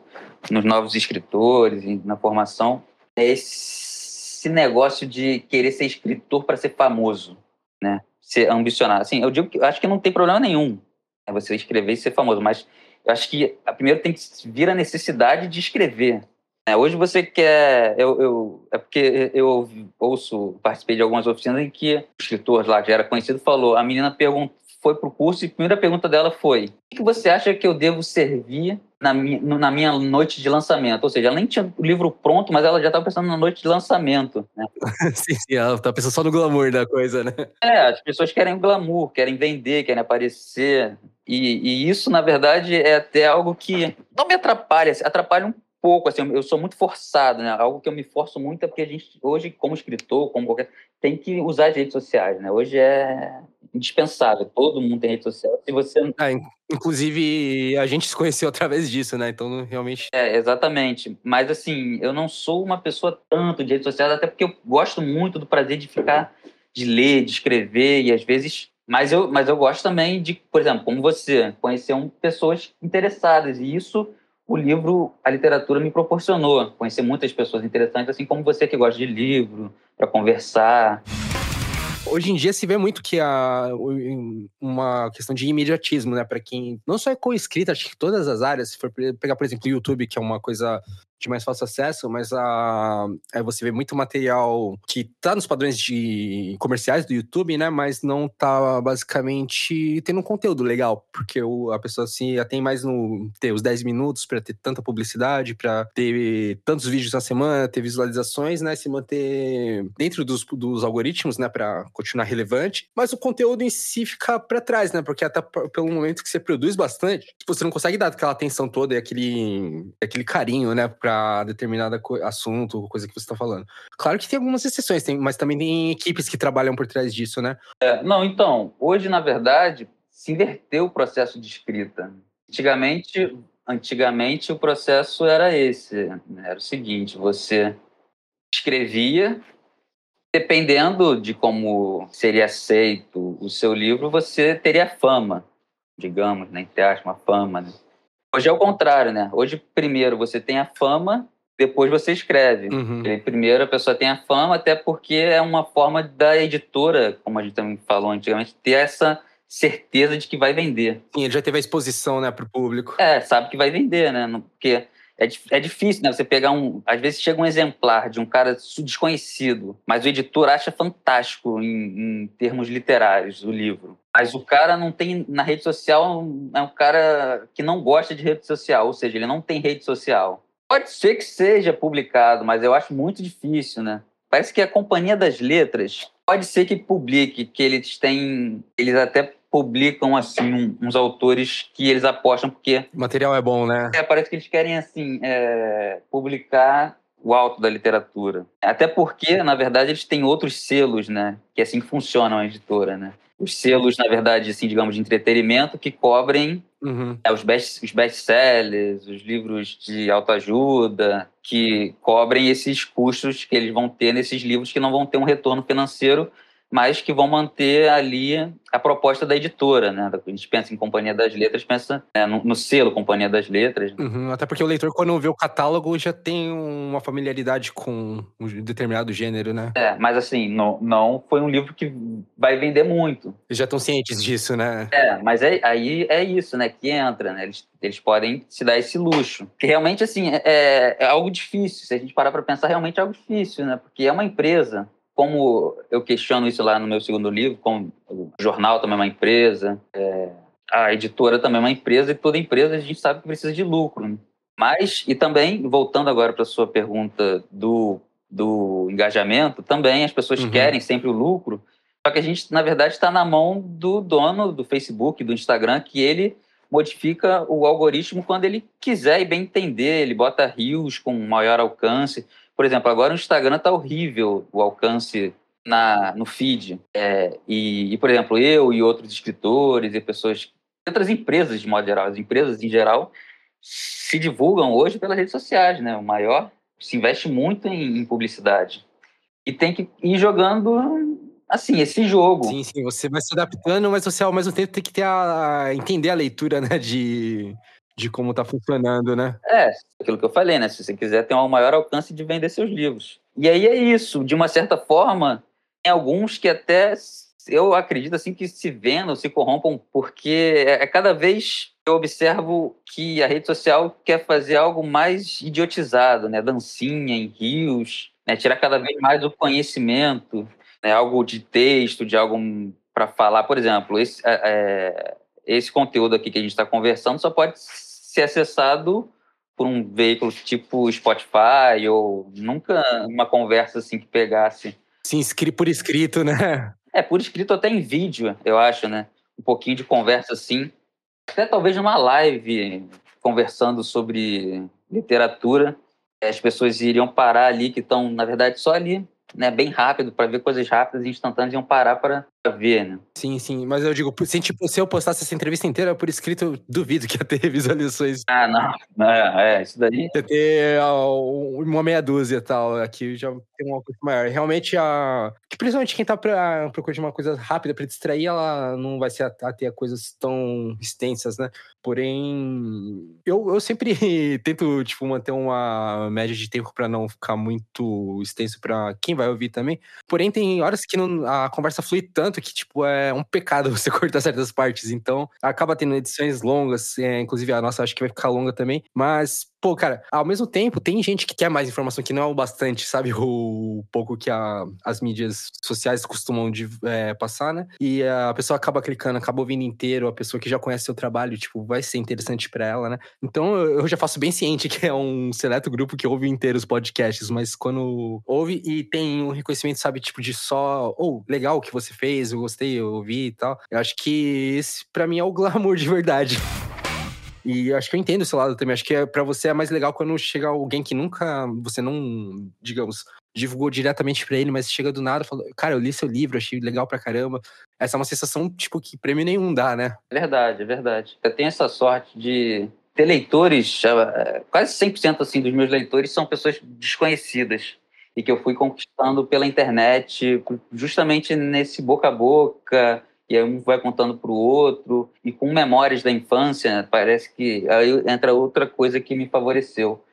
nos novos escritores e na formação, é esse negócio de querer ser escritor para ser famoso, né? Ser ambicionado. Assim, eu digo que eu acho que não tem problema nenhum né, você escrever e ser famoso, mas eu acho que primeiro tem que vir a necessidade de escrever. Né? Hoje você quer. Eu, eu, é porque eu ouço, participei de algumas oficinas em que o escritor lá, que já era conhecido, falou: a menina perguntou foi pro curso e a primeira pergunta dela foi: o que você acha que eu devo servir na minha, na minha noite de lançamento? Ou seja, ela nem tinha o livro pronto, mas ela já estava pensando na noite de lançamento. Né? sim, sim, ela tá pensando só no glamour da coisa, né? É, as pessoas querem glamour, querem vender, querem aparecer. E, e isso, na verdade, é até algo que não me atrapalha, atrapalha um pouco, assim, eu sou muito forçado, né? Algo que eu me forço muito é porque a gente, hoje, como escritor, como qualquer, tem que usar as redes sociais, né? Hoje é indispensável, todo mundo tem rede social. Se você... É, inclusive, a gente se conheceu através disso, né? Então, realmente... É, exatamente. Mas, assim, eu não sou uma pessoa tanto de redes sociais, até porque eu gosto muito do prazer de ficar, de ler, de escrever, e às vezes... Mas eu, mas eu gosto também de, por exemplo, como você, conhecer um, pessoas interessadas, e isso o livro, a literatura me proporcionou. Conhecer muitas pessoas interessantes, assim como você que gosta de livro, para conversar. Hoje em dia se vê muito que há uma questão de imediatismo, né? Para quem não só é co-escrita, acho que todas as áreas, se for pegar, por exemplo, o YouTube, que é uma coisa de mais fácil acesso, mas a, é, você vê muito material que tá nos padrões de comerciais do YouTube, né? Mas não tá basicamente tendo um conteúdo legal, porque o, a pessoa assim, tem mais no ter os 10 minutos para ter tanta publicidade, para ter tantos vídeos na semana, ter visualizações, né? Se manter dentro dos, dos algoritmos, né? Para continuar relevante, mas o conteúdo em si fica para trás, né? Porque até pelo momento que você produz bastante, você não consegue dar aquela atenção toda e aquele, aquele carinho, né? Para determinado assunto, coisa que você está falando. Claro que tem algumas exceções, tem, mas também tem equipes que trabalham por trás disso, né? É, não, então, hoje, na verdade, se inverteu o processo de escrita. Antigamente, antigamente o processo era esse, né? era o seguinte, você escrevia, dependendo de como seria aceito o seu livro, você teria fama, digamos, né, entre aspas, fama, né? Hoje é o contrário, né? Hoje, primeiro, você tem a fama, depois você escreve. Uhum. Primeiro, a pessoa tem a fama, até porque é uma forma da editora, como a gente também falou antigamente, ter essa certeza de que vai vender. Sim, ele já teve a exposição, né, para o público. É, sabe que vai vender, né? Porque é, é difícil, né? Você pegar um. Às vezes chega um exemplar de um cara desconhecido, mas o editor acha fantástico em, em termos literários o livro. Mas o cara não tem. Na rede social, é um cara que não gosta de rede social, ou seja, ele não tem rede social. Pode ser que seja publicado, mas eu acho muito difícil, né? Parece que a Companhia das Letras pode ser que publique, que eles têm. Eles até publicam assim uns autores que eles apostam porque o material é bom, né? É, parece que eles querem assim é, publicar o alto da literatura. Até porque, na verdade, eles têm outros selos, né? Que é assim que funciona a editora, né? Os selos, na verdade, assim, digamos, de entretenimento que cobrem uhum. é, os best os best-sellers, os livros de autoajuda, que cobrem esses custos que eles vão ter nesses livros que não vão ter um retorno financeiro mas que vão manter ali a proposta da editora, né? A gente pensa em Companhia das Letras, pensa né, no, no, selo Companhia das Letras. Uhum, até porque o leitor, quando vê o catálogo, já tem uma familiaridade com um determinado gênero, né? É, mas assim, não, não foi um livro que vai vender muito. Eles já estão cientes disso, né? É, mas é, aí é isso, né? Que entra, né? Eles, eles podem se dar esse luxo. Que realmente, assim, é, é algo difícil. Se a gente parar para pensar, realmente é algo difícil, né? Porque é uma empresa como eu questiono isso lá no meu segundo livro, como o jornal também é uma empresa, é, a editora também é uma empresa, e toda empresa a gente sabe que precisa de lucro. Né? Mas, e também, voltando agora para a sua pergunta do, do engajamento, também as pessoas uhum. querem sempre o lucro, só que a gente, na verdade, está na mão do dono do Facebook, do Instagram, que ele modifica o algoritmo quando ele quiser e bem entender, ele bota rios com maior alcance. Por exemplo, agora o Instagram tá horrível o alcance na, no feed. É, e, e, por exemplo, eu e outros escritores e pessoas, outras empresas de modo geral, as empresas em geral, se divulgam hoje pelas redes sociais, né? O maior se investe muito em, em publicidade. E tem que ir jogando assim, esse jogo. Sim, sim, você vai se adaptando, mas você ao mesmo tempo tem que ter a, entender a leitura, né, de, de como está funcionando, né? É, aquilo que eu falei, né? Se você quiser ter um maior alcance de vender seus livros. E aí é isso, de uma certa forma, tem alguns que até eu acredito assim que se vendam, se corrompam, porque é, é cada vez eu observo que a rede social quer fazer algo mais idiotizado, né? Dancinha em rios, né? tirar cada vez mais o conhecimento, né? algo de texto, de algo para falar, por exemplo, esse, é, é, esse conteúdo aqui que a gente está conversando só pode ser acessado por um veículo tipo Spotify ou nunca uma conversa assim que pegasse. Sim, por escrito, né? É, por escrito até em vídeo, eu acho, né? Um pouquinho de conversa assim. Até talvez numa live conversando sobre literatura, as pessoas iriam parar ali, que estão, na verdade, só ali né, bem rápido, para ver coisas rápidas e instantâneas, iam parar para ver, né? Sim, sim. Mas eu digo, se, tipo, se eu postasse essa entrevista inteira por escrito, eu duvido que ia ter visualizações. Ah, não. É, é isso daí. Ia ter uh, uma meia dúzia e tal. Aqui já tem uma coisa maior. Realmente, a... principalmente quem tá pra, procurando de uma coisa rápida para distrair, ela não vai se ater a coisas tão extensas, né? Porém, eu, eu sempre tento, tipo, manter uma média de tempo para não ficar muito extenso para quem vai ouvir também. Porém, tem horas que não, a conversa flui tanto que, tipo, é um pecado você cortar certas partes. Então, acaba tendo edições longas, é, inclusive a nossa acho que vai ficar longa também. Mas Pô, cara, ao mesmo tempo, tem gente que quer mais informação que não é o bastante, sabe? O pouco que a, as mídias sociais costumam de, é, passar, né? E a pessoa acaba clicando, acaba ouvindo inteiro, a pessoa que já conhece seu trabalho, tipo, vai ser interessante para ela, né? Então eu já faço bem ciente que é um seleto grupo que ouve inteiro os podcasts, mas quando ouve e tem um reconhecimento, sabe, tipo, de só, ou oh, legal o que você fez, eu gostei, eu ouvi e tal. Eu acho que esse, para mim, é o glamour de verdade. E acho que eu entendo esse lado também. Acho que é, para você é mais legal quando chega alguém que nunca você não, digamos, divulgou diretamente para ele, mas chega do nada e fala: Cara, eu li seu livro, achei legal pra caramba. Essa é uma sensação, tipo, que prêmio nenhum dá, né? Verdade, é verdade. Eu tenho essa sorte de ter leitores, é, quase 100% assim, dos meus leitores são pessoas desconhecidas e que eu fui conquistando pela internet, justamente nesse boca a boca, e aí um vai contando para o outro, e com memórias da infância, parece que aí entra outra coisa que me favoreceu.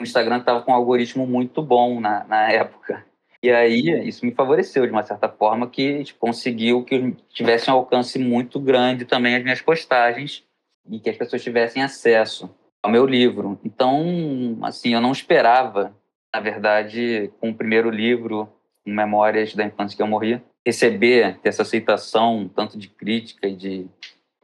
O Instagram estava com um algoritmo muito bom na, na época. E aí isso me favoreceu de uma certa forma que tipo, conseguiu que tivesse um alcance muito grande também as minhas postagens e que as pessoas tivessem acesso ao meu livro. Então, assim, eu não esperava, na verdade, com o primeiro livro, Memórias da Infância que eu morri, receber essa aceitação, tanto de crítica e, de,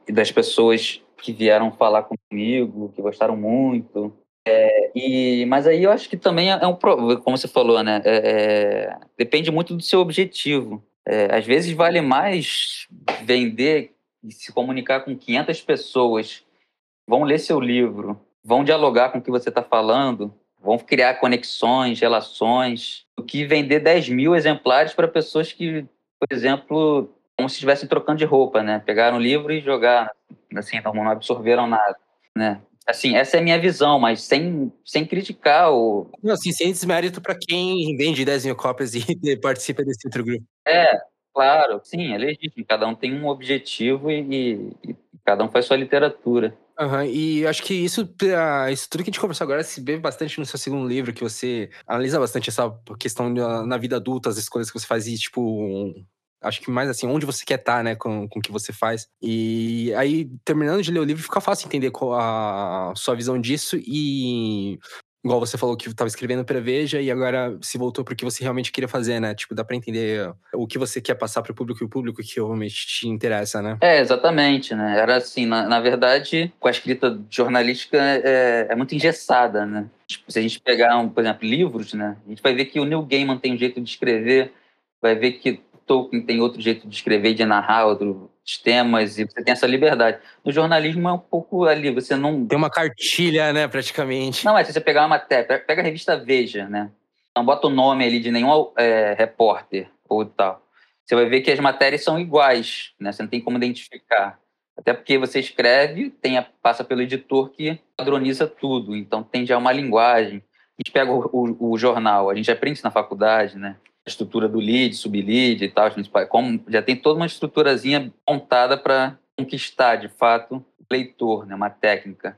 e das pessoas que vieram falar comigo, que gostaram muito. É, e, mas aí eu acho que também é um como você falou, né? É, é, depende muito do seu objetivo. É, às vezes vale mais vender e se comunicar com 500 pessoas, vão ler seu livro, vão dialogar com o que você está falando, vão criar conexões, relações, do que vender 10 mil exemplares para pessoas que por exemplo, como se estivessem trocando de roupa, né? Pegaram o livro e jogaram, assim, não, não absorveram nada, né? Assim, essa é a minha visão, mas sem, sem criticar o... Não, assim, sem desmérito para quem vende 10 mil cópias e participa desse outro grupo. É, claro, sim, é legítimo. Cada um tem um objetivo e, e, e cada um faz sua literatura. Uhum, e acho que isso, isso tudo que a gente conversou agora se vê bastante no seu segundo livro, que você analisa bastante essa questão na vida adulta, as escolhas que você faz e, tipo, acho que mais assim, onde você quer estar, tá, né, com, com o que você faz. E aí, terminando de ler o livro, fica fácil entender a sua visão disso e igual você falou que estava escrevendo Preveja e agora se voltou para o que você realmente queria fazer, né? Tipo, dá para entender o que você quer passar para o público e o público que realmente te interessa, né? É, exatamente, né? Era assim, na, na verdade, com a escrita jornalística é, é muito engessada, né? Tipo, se a gente pegar, um, por exemplo, livros, né? A gente vai ver que o Neil Gaiman tem um jeito de escrever, vai ver que Tolkien tem outro jeito de escrever, de narrar outros temas, e você tem essa liberdade. No jornalismo é um pouco ali, você não... Tem uma cartilha, né, praticamente. Não, é se você pegar uma matéria, pega a revista Veja, né, não bota o nome ali de nenhum é, repórter ou tal. Você vai ver que as matérias são iguais, né, você não tem como identificar. Até porque você escreve, tem a, passa pelo editor que padroniza tudo, então tem já uma linguagem. A gente pega o, o, o jornal, a gente aprende isso na faculdade, né? Estrutura do lead, sublead e tal, como, já tem toda uma estruturazinha montada para conquistar, de fato, o leitor, né, uma técnica.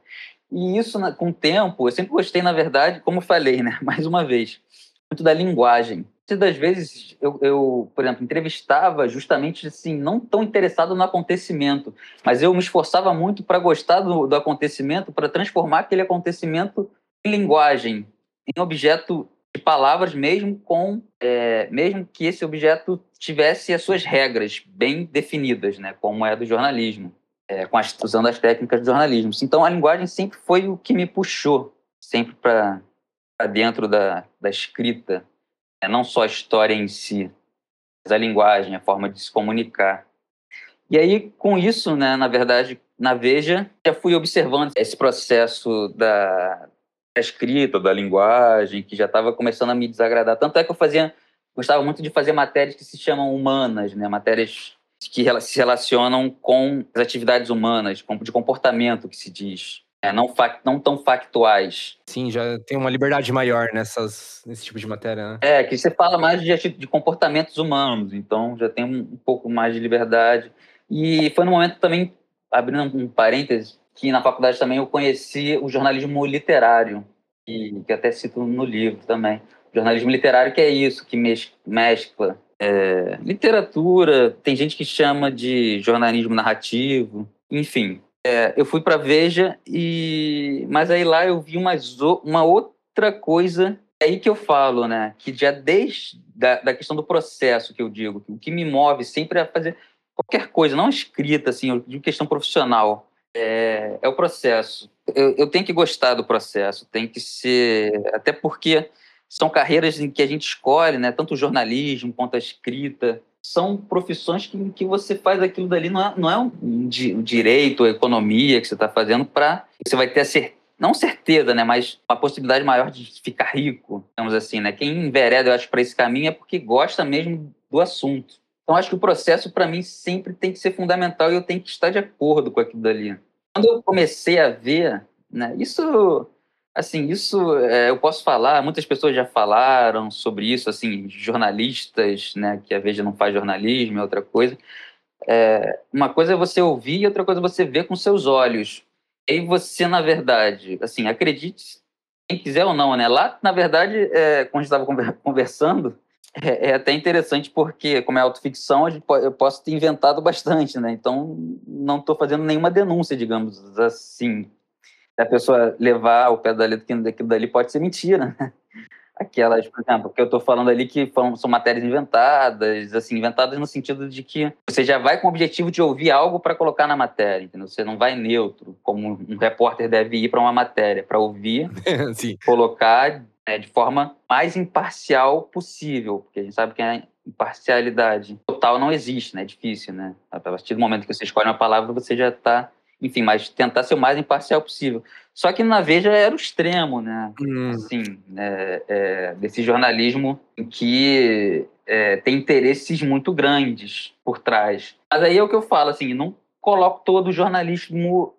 E isso, com o tempo, eu sempre gostei, na verdade, como falei, né, mais uma vez, muito da linguagem. Muitas das vezes, eu, eu, por exemplo, entrevistava justamente assim, não tão interessado no acontecimento, mas eu me esforçava muito para gostar do, do acontecimento, para transformar aquele acontecimento em linguagem, em objeto de palavras, mesmo com é, mesmo que esse objeto tivesse as suas regras bem definidas, né, como é do jornalismo, é, com as, usando as técnicas do jornalismo. Então, a linguagem sempre foi o que me puxou, sempre para dentro da, da escrita, é, não só a história em si, mas a linguagem, a forma de se comunicar. E aí, com isso, né, na verdade, na Veja, já fui observando esse processo da, escrita, da linguagem, que já estava começando a me desagradar. Tanto é que eu fazia, gostava muito de fazer matérias que se chamam humanas, né, matérias que se relacionam com as atividades humanas, de comportamento que se diz. É, não, fact, não tão factuais. Sim, já tem uma liberdade maior nessas, nesse tipo de matéria, né? É, que você fala mais de, de comportamentos humanos, então já tem um, um pouco mais de liberdade. E foi no momento também, abrindo um parêntese, que na faculdade também eu conheci o jornalismo literário, que, que até cito no livro também. Jornalismo literário que é isso, que mescla é, literatura, tem gente que chama de jornalismo narrativo, enfim. É, eu fui para Veja e, mas aí lá eu vi uma, uma outra coisa é aí que eu falo, né? Que já desde da, da questão do processo que eu digo, o que me move sempre é fazer qualquer coisa, não escrita, assim, de questão profissional, é, é o processo. Eu, eu, tenho que gostar do processo, tem que ser. Até porque são carreiras em que a gente escolhe, né? Tanto o jornalismo quanto a escrita. São profissões que, que você faz aquilo dali, não é, não é um, um direito, economia que você está fazendo para. Você vai ter a certeza não certeza, né, mas uma possibilidade maior de ficar rico, digamos assim, né? Quem envereda, eu acho, para esse caminho é porque gosta mesmo do assunto. Então, acho que o processo, para mim, sempre tem que ser fundamental e eu tenho que estar de acordo com aquilo dali. Quando eu comecei a ver, né, isso Assim, isso é, eu posso falar, muitas pessoas já falaram sobre isso, assim, jornalistas, né, que a Veja não faz jornalismo, é outra coisa. É, uma coisa é você ouvir e outra coisa é você ver com seus olhos. E você, na verdade, assim, acredite, quem quiser ou não, né? Lá, na verdade, é, quando a gente estava conversando, é, é, até interessante porque, como é autoficção, eu posso ter inventado bastante, né? Então, não estou fazendo nenhuma denúncia, digamos assim a pessoa levar o pé da letra que dali pode ser mentira, né? Aquelas, por exemplo, que eu estou falando ali que são matérias inventadas, assim, inventadas no sentido de que você já vai com o objetivo de ouvir algo para colocar na matéria, entendeu? Você não vai neutro, como um repórter deve ir para uma matéria, para ouvir, colocar né, de forma mais imparcial possível, porque a gente sabe que a imparcialidade total não existe, né? É difícil, né? A partir do momento que você escolhe uma palavra, você já está enfim, mas tentar ser o mais imparcial possível. Só que na Veja era o extremo, né? Hum. Assim, é, é, desse jornalismo em que é, tem interesses muito grandes por trás. Mas aí é o que eu falo, assim, não coloco todo o jornalismo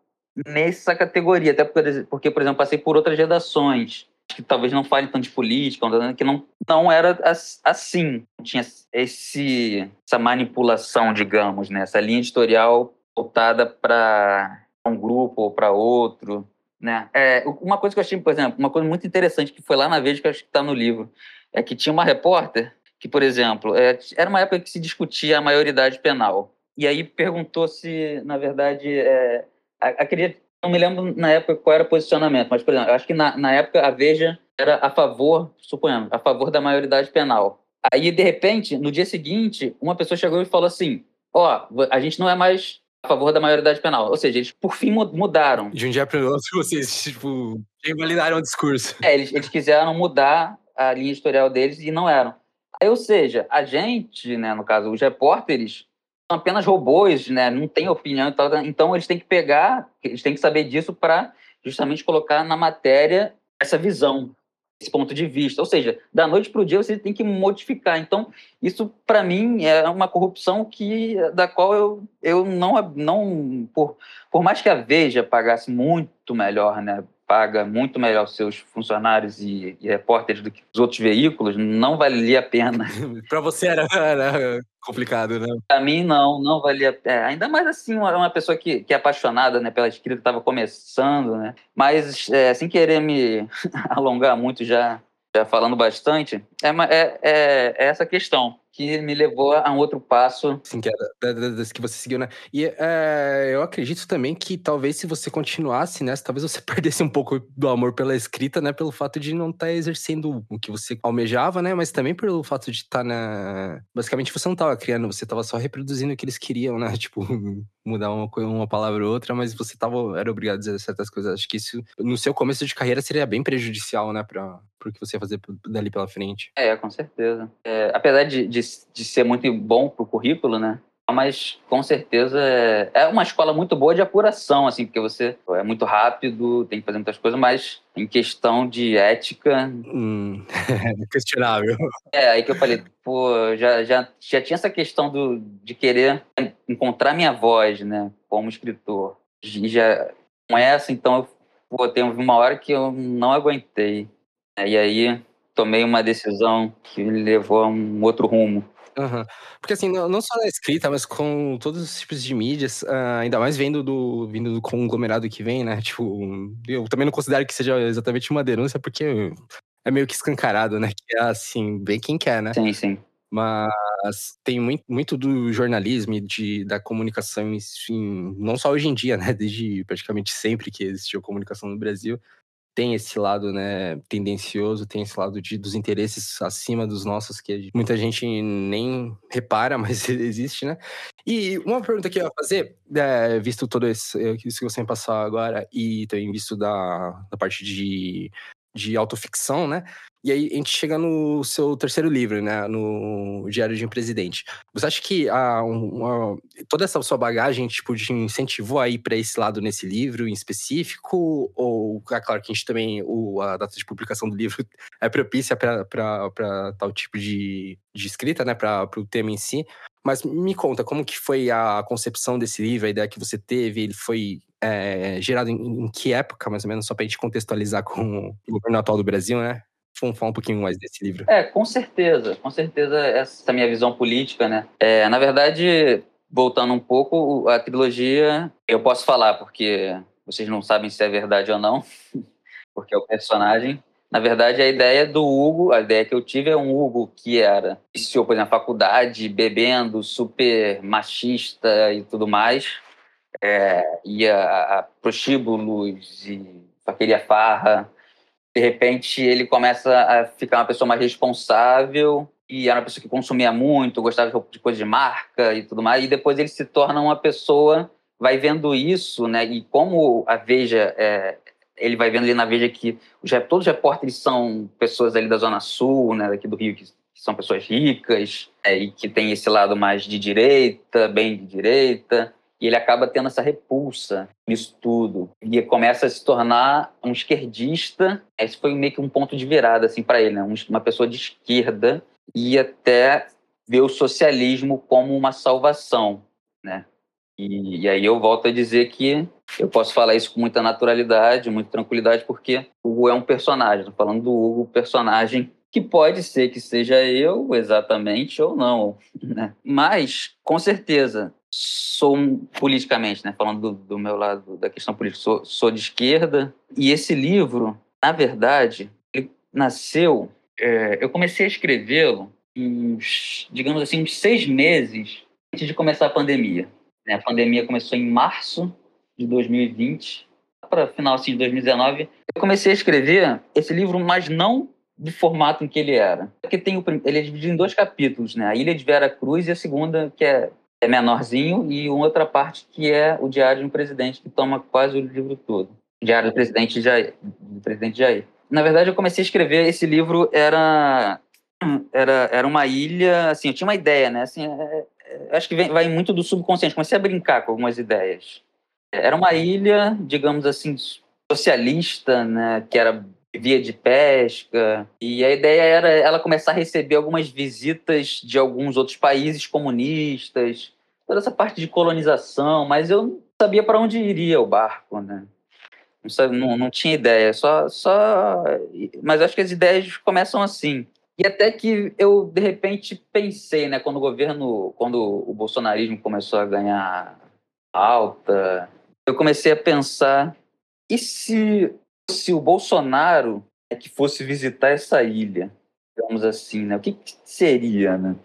nessa categoria, até porque, porque por exemplo, passei por outras redações que talvez não falem tanto de política, que não, não era assim, não tinha esse, essa manipulação, digamos, né? essa linha editorial voltada para um grupo ou para outro. Né? É, uma coisa que eu achei, por exemplo, uma coisa muito interessante que foi lá na vez que acho que está no livro, é que tinha uma repórter que, por exemplo, é, era uma época que se discutia a maioridade penal. E aí perguntou se, na verdade, é, acredito, não me lembro na época qual era o posicionamento, mas, por exemplo, acho que na, na época a Veja era a favor, suponhamos, a favor da maioridade penal. Aí, de repente, no dia seguinte, uma pessoa chegou e falou assim: Ó, oh, a gente não é mais a favor da maioridade penal. Ou seja, eles por fim mudaram. De um dia para o outro, vocês, tipo, invalidaram o discurso. É, eles, eles quiseram mudar a linha editorial deles e não eram. Aí, ou seja, a gente, né, no caso, os repórteres, são apenas robôs, né, não tem opinião, então, então eles têm que pegar, eles têm que saber disso para justamente colocar na matéria essa visão esse ponto de vista. Ou seja, da noite para o dia você tem que modificar. Então, isso para mim é uma corrupção que da qual eu, eu não não por, por mais que a Veja pagasse muito melhor, né, paga muito melhor os seus funcionários e, e repórteres do que os outros veículos, não valia a pena. para você era, era, complicado, né? Para mim não, não valia a pena. Ainda mais assim, uma, uma pessoa que, que é apaixonada né, pela escrita, estava começando, né? Mas é, sem querer me alongar muito já, já falando bastante, é, é, é, é essa questão. Que me levou a um outro passo. Sim, que era das que você seguiu, né? E é, eu acredito também que talvez se você continuasse nessa, talvez você perdesse um pouco do amor pela escrita, né? Pelo fato de não estar tá exercendo o que você almejava, né? Mas também pelo fato de estar tá na. Basicamente, você não estava criando, você estava só reproduzindo o que eles queriam, né? Tipo, mudar uma, uma palavra ou outra, mas você tava, era obrigado a dizer certas coisas. Acho que isso, no seu começo de carreira, seria bem prejudicial, né? Pra, pro que você ia fazer dali pela frente. É, com certeza. É, apesar de, de, de ser muito bom pro currículo, né? mas com certeza é, é uma escola muito boa de apuração, assim, porque você é muito rápido, tem que fazer muitas coisas, mas em questão de ética. Hum, questionável. É, aí que eu falei, pô, já, já, já tinha essa questão do, de querer encontrar minha voz, né, como escritor. E já com essa, então, pô, tem uma hora que eu não aguentei. E aí tomei uma decisão que me levou a um outro rumo. Uhum. Porque assim, não, não, só na escrita, mas com todos os tipos de mídias, uh, ainda mais vendo do, vindo do conglomerado que vem, né? Tipo, eu também não considero que seja exatamente uma denúncia, porque é meio que escancarado, né? Que é assim, bem quem quer, né? Sim, sim. Mas tem muito, muito do jornalismo e de, da comunicação, enfim, não só hoje em dia, né? Desde praticamente sempre que existiu comunicação no Brasil, tem esse lado, né, tendencioso, tem esse lado de, dos interesses acima dos nossos, que muita gente nem repara, mas existe, né? E uma pergunta que eu ia fazer, é, visto todo esse, isso que você me passou agora, e também visto da, da parte de de autoficção, né? E aí a gente chega no seu terceiro livro, né? No Diário de um Presidente. Você acha que a, uma, toda essa sua bagagem, tipo, te incentivou a ir para esse lado nesse livro em específico? Ou, é claro que a gente também, o, a data de publicação do livro é propícia para tal tipo de, de escrita, né? Para o tema em si. Mas me conta, como que foi a concepção desse livro, a ideia que você teve? Ele foi é, gerado em, em, que época, mais ou menos, só para a gente contextualizar com o governo atual do Brasil, né? Vamos falar um pouquinho mais desse livro. É, com certeza, com certeza essa minha visão política, né? É, na verdade, voltando um pouco, a trilogia, eu posso falar porque vocês não sabem se é verdade ou não, porque é o personagem. Na verdade, a ideia do Hugo, a ideia que eu tive é um Hugo que era, iniciou, por exemplo, na faculdade, bebendo, super machista e tudo mais. É, ia a, prostíbulos e queria farra. De repente, ele começa a ficar uma pessoa mais responsável e era uma pessoa que consumia muito, gostava de coisa de marca e tudo mais. E depois ele se torna uma pessoa, vai vendo isso, né? E como a Veja é, ele vai vendo ali na Veja que os, todos os repórteres são pessoas ali da Zona Sul, né, daqui do Rio, que, são pessoas ricas é, e que tem esse lado mais de direita, bem de direita, e ele acaba tendo essa repulsa nisso tudo. E começa a se tornar um esquerdista. Esse foi meio que um ponto de virada assim, para ele, né? uma pessoa de esquerda e até ver o socialismo como uma salvação. Né? E, e, aí eu volto a dizer que eu posso falar isso com muita naturalidade, muita tranquilidade, porque o Hugo é um personagem. Estou falando do Hugo, personagem que pode ser que seja eu exatamente ou não, né? Mas, com certeza, sou politicamente, né? Falando do, do meu lado da questão política, sou, sou, de esquerda. E esse livro, na verdade, ele nasceu. É, eu comecei a escrevê-lo uns, digamos assim, uns seis meses antes de começar a pandemia. Né? A pandemia começou em março de 2020, para final assim, de 2019. Eu comecei a escrever esse livro, mas não do formato em que ele era. Porque tem o, ele é dividido em dois capítulos, né? A Ilha de Vera Cruz e a segunda, que é, é menorzinho, e uma outra parte que é o Diário de um Presidente, que toma quase o livro todo. Diário do Presidente Jair. Do presidente Jair. Na verdade, eu comecei a escrever, esse livro era era, era uma ilha, assim, eu tinha uma ideia, né? Assim, é, acho que vem, vai muito do subconsciente. Comecei a brincar com algumas ideias. Era uma ilha, digamos assim, socialista, né, que era via de pesca, e a ideia era ela começar a receber algumas visitas de alguns outros países comunistas, toda essa parte de colonização, mas eu não sabia para onde iria o barco, né? Não, não, não tinha ideia, só, só... Mas acho que as ideias começam assim. E até que eu, de repente, pensei, né, quando o governo, quando o bolsonarismo começou a ganhar alta, eu comecei a pensar, e se, se o Bolsonaro é que fosse visitar essa ilha, digamos assim, né, o que, que seria, né?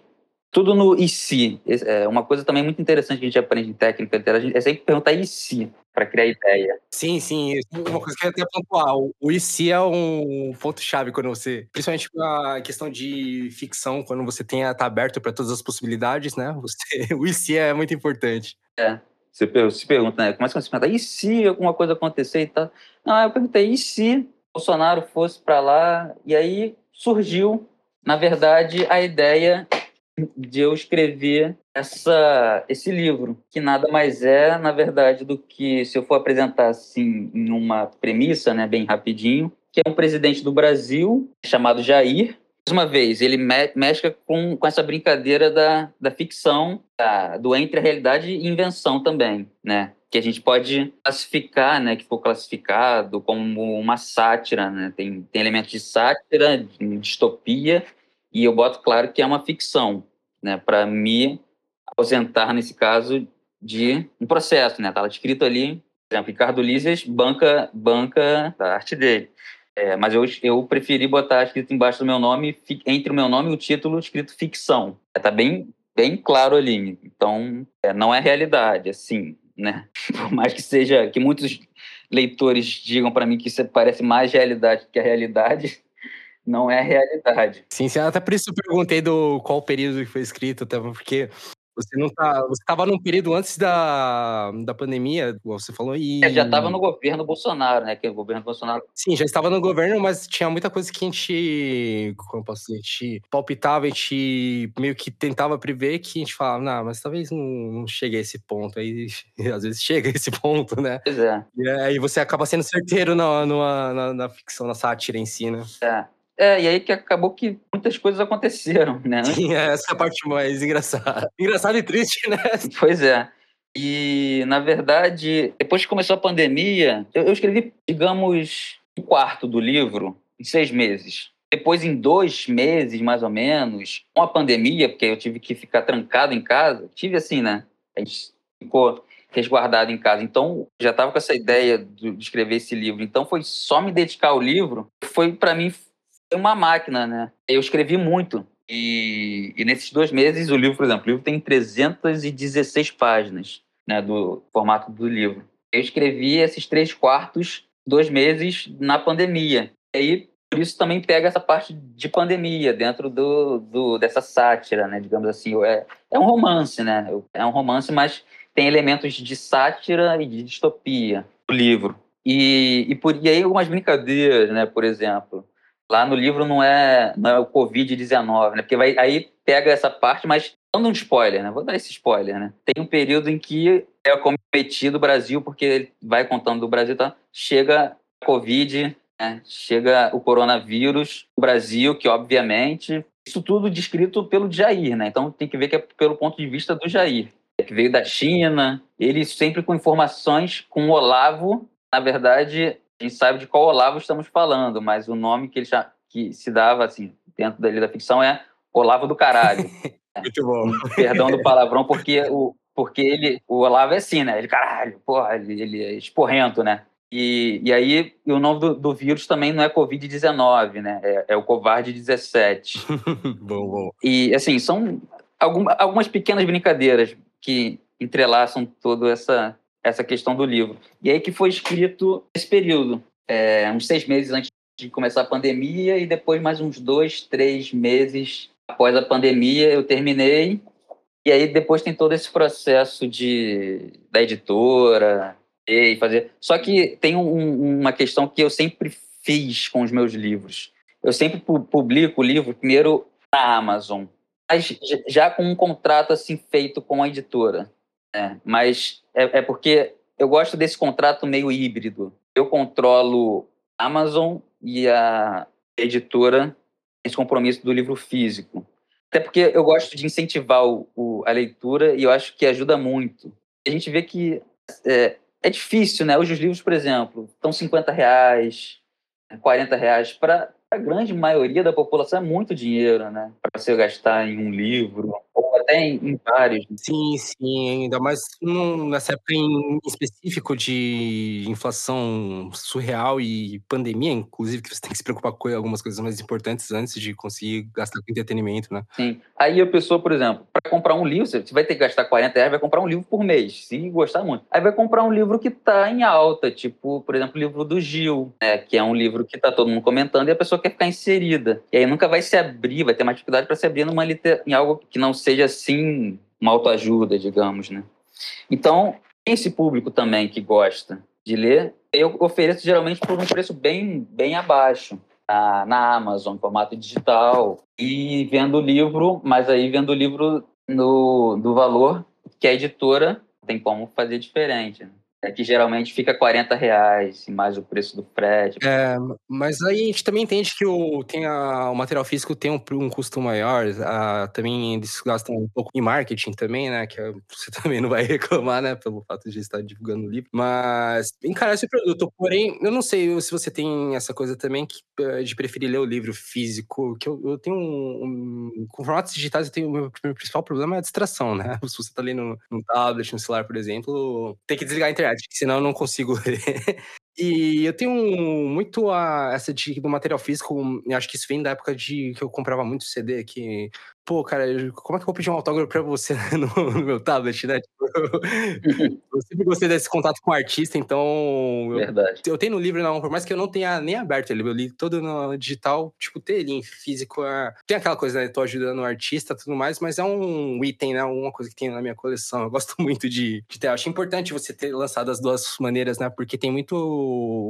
Tudo no e se. É uma coisa também muito interessante que a gente aprende em técnica literária é sempre perguntar e se para criar ideia. Sim, sim. Uma coisa que eu até pontuar, o e se é um ponto-chave quando você, principalmente a questão de ficção, quando você tem tá aberto para todas as possibilidades, né? Você, o e se é muito importante. É. Você se pergunta, né? Começa a se perguntar, e se alguma coisa acontecer e tal? Não, eu perguntei, e se Bolsonaro fosse para lá? E aí surgiu, na verdade, a ideia de eu escrever essa, esse livro, que nada mais é, na verdade, do que, se eu for apresentar assim, em uma premissa, né, bem rapidinho, que é um presidente do Brasil chamado Jair. Mais uma vez, ele me mexe com, com essa brincadeira da, da ficção, da, do entre a realidade e invenção também, né? Que a gente pode classificar, né? Que for classificado como uma sátira, né? Tem, tem elementos de sátira, de distopia, e eu boto claro que é uma ficção, né? Para me ausentar, nesse caso, de um processo, né? Estava escrito ali, por exemplo, Ricardo Lízias banca, banca a arte dele. É, mas eu, eu preferi botar escrito embaixo do meu nome, entre o meu nome e o título, escrito ficção. Está bem, bem claro ali. Então, é, não é realidade, assim, né? Por mais que seja, que muitos leitores digam para mim que isso parece mais realidade que a realidade, não é realidade. Sim, sim, até por isso eu perguntei do qual período que foi escrito, até porque você não tá. Você estava num período antes da, da pandemia, você falou, e. É, já estava no governo Bolsonaro, né? Que o governo Bolsonaro. Sim, já estava no governo, mas tinha muita coisa que a gente. Como posso dizer? A gente palpitava, a gente meio que tentava prever que a gente falava, não, mas talvez não, não chegue a esse ponto. Aí às vezes chega a esse ponto, né? Pois é. E aí você acaba sendo certeiro na, na, na, na ficção, na sátira em si, né? É. É, e aí que acabou que muitas coisas aconteceram, né? Sim, é, essa é a parte mais engraçada. Engraçada e triste, né? Pois é. E, na verdade, depois que começou a pandemia, eu, eu escrevi, digamos, um quarto do livro em seis meses. Depois, em dois meses, mais ou menos, com a pandemia, porque eu tive que ficar trancado em casa, tive assim, né? A gente ficou resguardado em casa. Então, já estava com essa ideia de escrever esse livro. Então, foi só me dedicar ao livro. Foi, para mim, uma máquina, né? Eu escrevi muito. E, e, nesses dois meses, o livro, por exemplo, o livro tem 316 páginas, né, do formato do livro. Eu escrevi esses três quartos, dois meses, na pandemia. E aí, por isso também pega essa parte de pandemia dentro do, do dessa sátira, né, digamos assim. É, é um romance, né? É um romance, mas tem elementos de sátira e de distopia no livro. E, e, por, e aí algumas brincadeiras, né? Por exemplo, Lá no livro não é, não é o Covid-19, né? Porque vai, aí pega essa parte, mas dando um spoiler, né? Vou dar esse spoiler, né? Tem um período em que é cometido o Brasil, porque ele vai contando do Brasil, tá? Chega a Covid, né? chega o coronavírus, o Brasil, que obviamente, isso tudo descrito pelo Jair, né? Então tem que ver que é pelo ponto de vista do Jair, que veio da China, ele sempre com informações com o Olavo, na verdade, a gente sabe de qual Olavo estamos falando, mas o nome que ele já, que se dava assim dentro da, da ficção é Olavo do Caralho. Muito bom. Perdão do palavrão, porque o, porque ele, o Olavo é assim, né? Ele, caralho, porra, ele, ele é esporrento, né? E, e aí, e o nome do, do, vírus também não é Covid-19, né? É, é o Covarde-17. bom, bom. E, assim, são algum, algumas pequenas brincadeiras que entrelaçam toda essa, essa questão do livro. E aí que foi escrito esse período, é, uns seis meses antes de começar a pandemia e depois mais uns dois, três meses após a pandemia eu terminei. E aí depois tem todo esse processo de da editora e fazer. Só que tem um, uma questão que eu sempre fiz com os meus livros. Eu sempre publico o livro primeiro na Amazon, mas já com um contrato assim feito com a editora. É, mas é, é, porque eu gosto desse contrato meio híbrido. Eu controlo a Amazon e a editora esse compromisso do livro físico. Até porque eu gosto de incentivar o, o, a leitura e eu acho que ajuda muito. A gente vê que é, é difícil, né? Hoje os livros, por exemplo, estão 50 reais, 40 reais. Para a grande maioria da população é muito dinheiro, né? Para você gastar em um livro até em, em vários. Sim, sim, ainda mais nessa época em específico de inflação surreal e pandemia, inclusive, que você tem que se preocupar com algumas coisas mais importantes antes de conseguir gastar com entretenimento, né? Sim. Aí a pessoa, por exemplo, para comprar um livro, você vai ter que gastar 40 reais, vai comprar um livro por mês, se gostar muito. Aí vai comprar um livro que está em alta, tipo, por exemplo, o livro do Gil, né, que é um livro que está todo mundo comentando e a pessoa quer ficar inserida. E aí nunca vai se abrir, vai ter mais dificuldade para se abrir numa liter... em algo que não seja assim uma autoajuda, digamos, né? Então, esse público também que gosta de ler, eu ofereço geralmente por um preço bem, bem abaixo. Na, na Amazon, formato digital, e vendo o livro, mas aí vendo o livro no, do valor que a editora tem como fazer diferente. Né? É que geralmente fica 40 reais e mais o preço do frete. É, mas aí a gente também entende que o, tem a, o material físico tem um, um custo maior, a, também eles gastam um pouco em marketing também, né? Que você também não vai reclamar, né? Pelo fato de estar divulgando o livro. Mas encarece o produto. Porém, eu não sei se você tem essa coisa também que, eh, de preferir ler o livro físico, que eu, eu tenho um, um, Com formatos digitais, eu tenho o meu, meu principal problema é a distração, né? Se você tá lendo no tablet, no celular, por exemplo, tem que desligar a internet verdade, senão eu não consigo ler. E eu tenho muito a, essa de, do material físico, eu acho que isso vem da época de que eu comprava muito CD, que pô, cara, como é que eu vou pedir um autógrafo pra você no, no meu tablet, né? Tipo, eu sempre gostei desse contato com o artista, então. Verdade. Eu, eu tenho no livro, não, por mais que eu não tenha nem aberto ele, eu li todo no digital, tipo, ter ele em físico. É... Tem aquela coisa, né? Tô ajudando o artista tudo mais, mas é um item, né? Uma coisa que tem na minha coleção. Eu gosto muito de, de ter. Eu acho importante você ter lançado as duas maneiras, né? Porque tem muito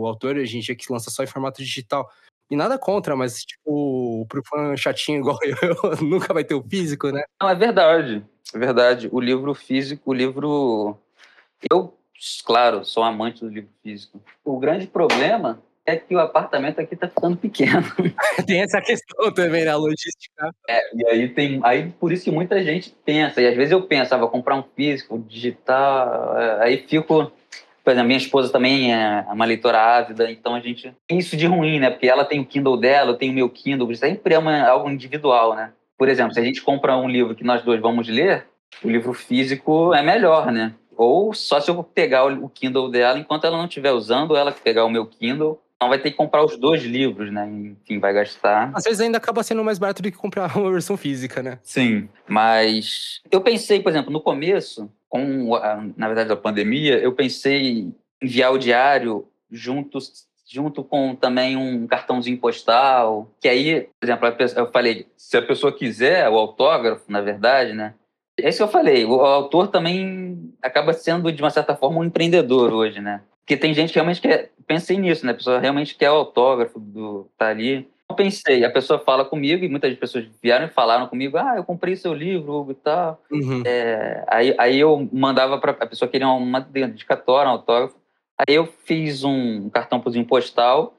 autor hoje em dia que lança só em formato digital. E nada contra, mas, tipo, pro fã chatinho igual eu, nunca vai ter o físico, né? Não, é verdade. É verdade. O livro físico, o livro. Eu, claro, sou amante do livro físico. O grande problema é que o apartamento aqui tá ficando pequeno. tem essa questão também né, logística. É, e aí tem. Aí por isso que muita gente pensa, e às vezes eu penso, ah, vou comprar um físico, digital, é, aí fico por exemplo, minha esposa também é uma leitora ávida, então a gente tem isso de ruim, né? Porque ela tem o Kindle dela, eu tenho o meu Kindle, sempre é uma, algo individual, né? Por exemplo, se a gente compra um livro que nós dois vamos ler, o livro físico é melhor, né? Ou só se eu pegar o Kindle dela enquanto ela não estiver usando, ela pegar o meu Kindle, então vai ter que comprar os dois livros, né? Enfim, vai gastar. Às vezes ainda acaba sendo mais barato do que comprar uma versão física, né? Sim, mas eu pensei, por exemplo, no começo, com a, na verdade a pandemia, eu pensei em enviar o diário juntos junto com também um cartãozinho postal, que aí, por exemplo, eu falei, se a pessoa quiser o autógrafo, na verdade, né? É isso que eu falei, o autor também acaba sendo, de uma certa forma, um empreendedor hoje, né? Porque tem gente que realmente quer, pensei nisso, né? A pessoa realmente quer o autógrafo do tá ali pensei, a pessoa fala comigo e muitas pessoas vieram e falaram comigo, ah, eu comprei seu livro, Hugo, e tal. Uhum. É, aí, aí eu mandava para a pessoa queria uma dedicatória, um autógrafo. Aí eu fiz um cartão postal,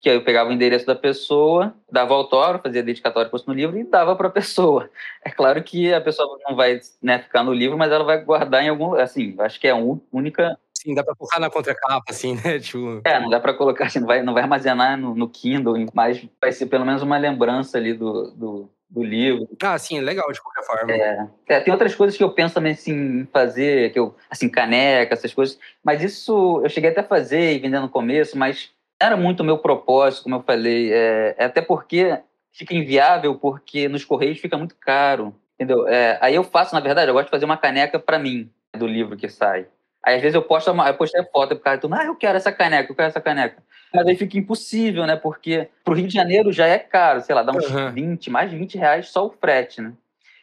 que aí eu pegava o endereço da pessoa, dava autógrafo, fazia dedicatória no livro e dava para a pessoa. É claro que a pessoa não vai né, ficar no livro, mas ela vai guardar em algum, assim, acho que é a única Sim, dá pra colocar na contracapa, assim, né? Tipo... É, não dá pra colocar, assim, não vai, não vai armazenar no, no Kindle, mas vai ser pelo menos uma lembrança ali do, do, do livro. Ah, sim, legal de qualquer forma. É, é, tem outras coisas que eu penso também assim, em fazer, que eu, assim, caneca, essas coisas, mas isso eu cheguei até a fazer e vender no começo, mas era muito o meu propósito, como eu falei, é, é, até porque fica inviável, porque nos correios fica muito caro, entendeu? É, aí eu faço, na verdade, eu gosto de fazer uma caneca para mim, do livro que sai. Aí, às vezes, eu posto uma, eu postei foto, o cara tudo, ah, eu quero essa caneca, eu quero essa caneca. Mas aí fica impossível, né? Porque pro Rio de Janeiro já é caro, sei lá, dá uns uhum. 20, mais de 20 reais só o frete, né?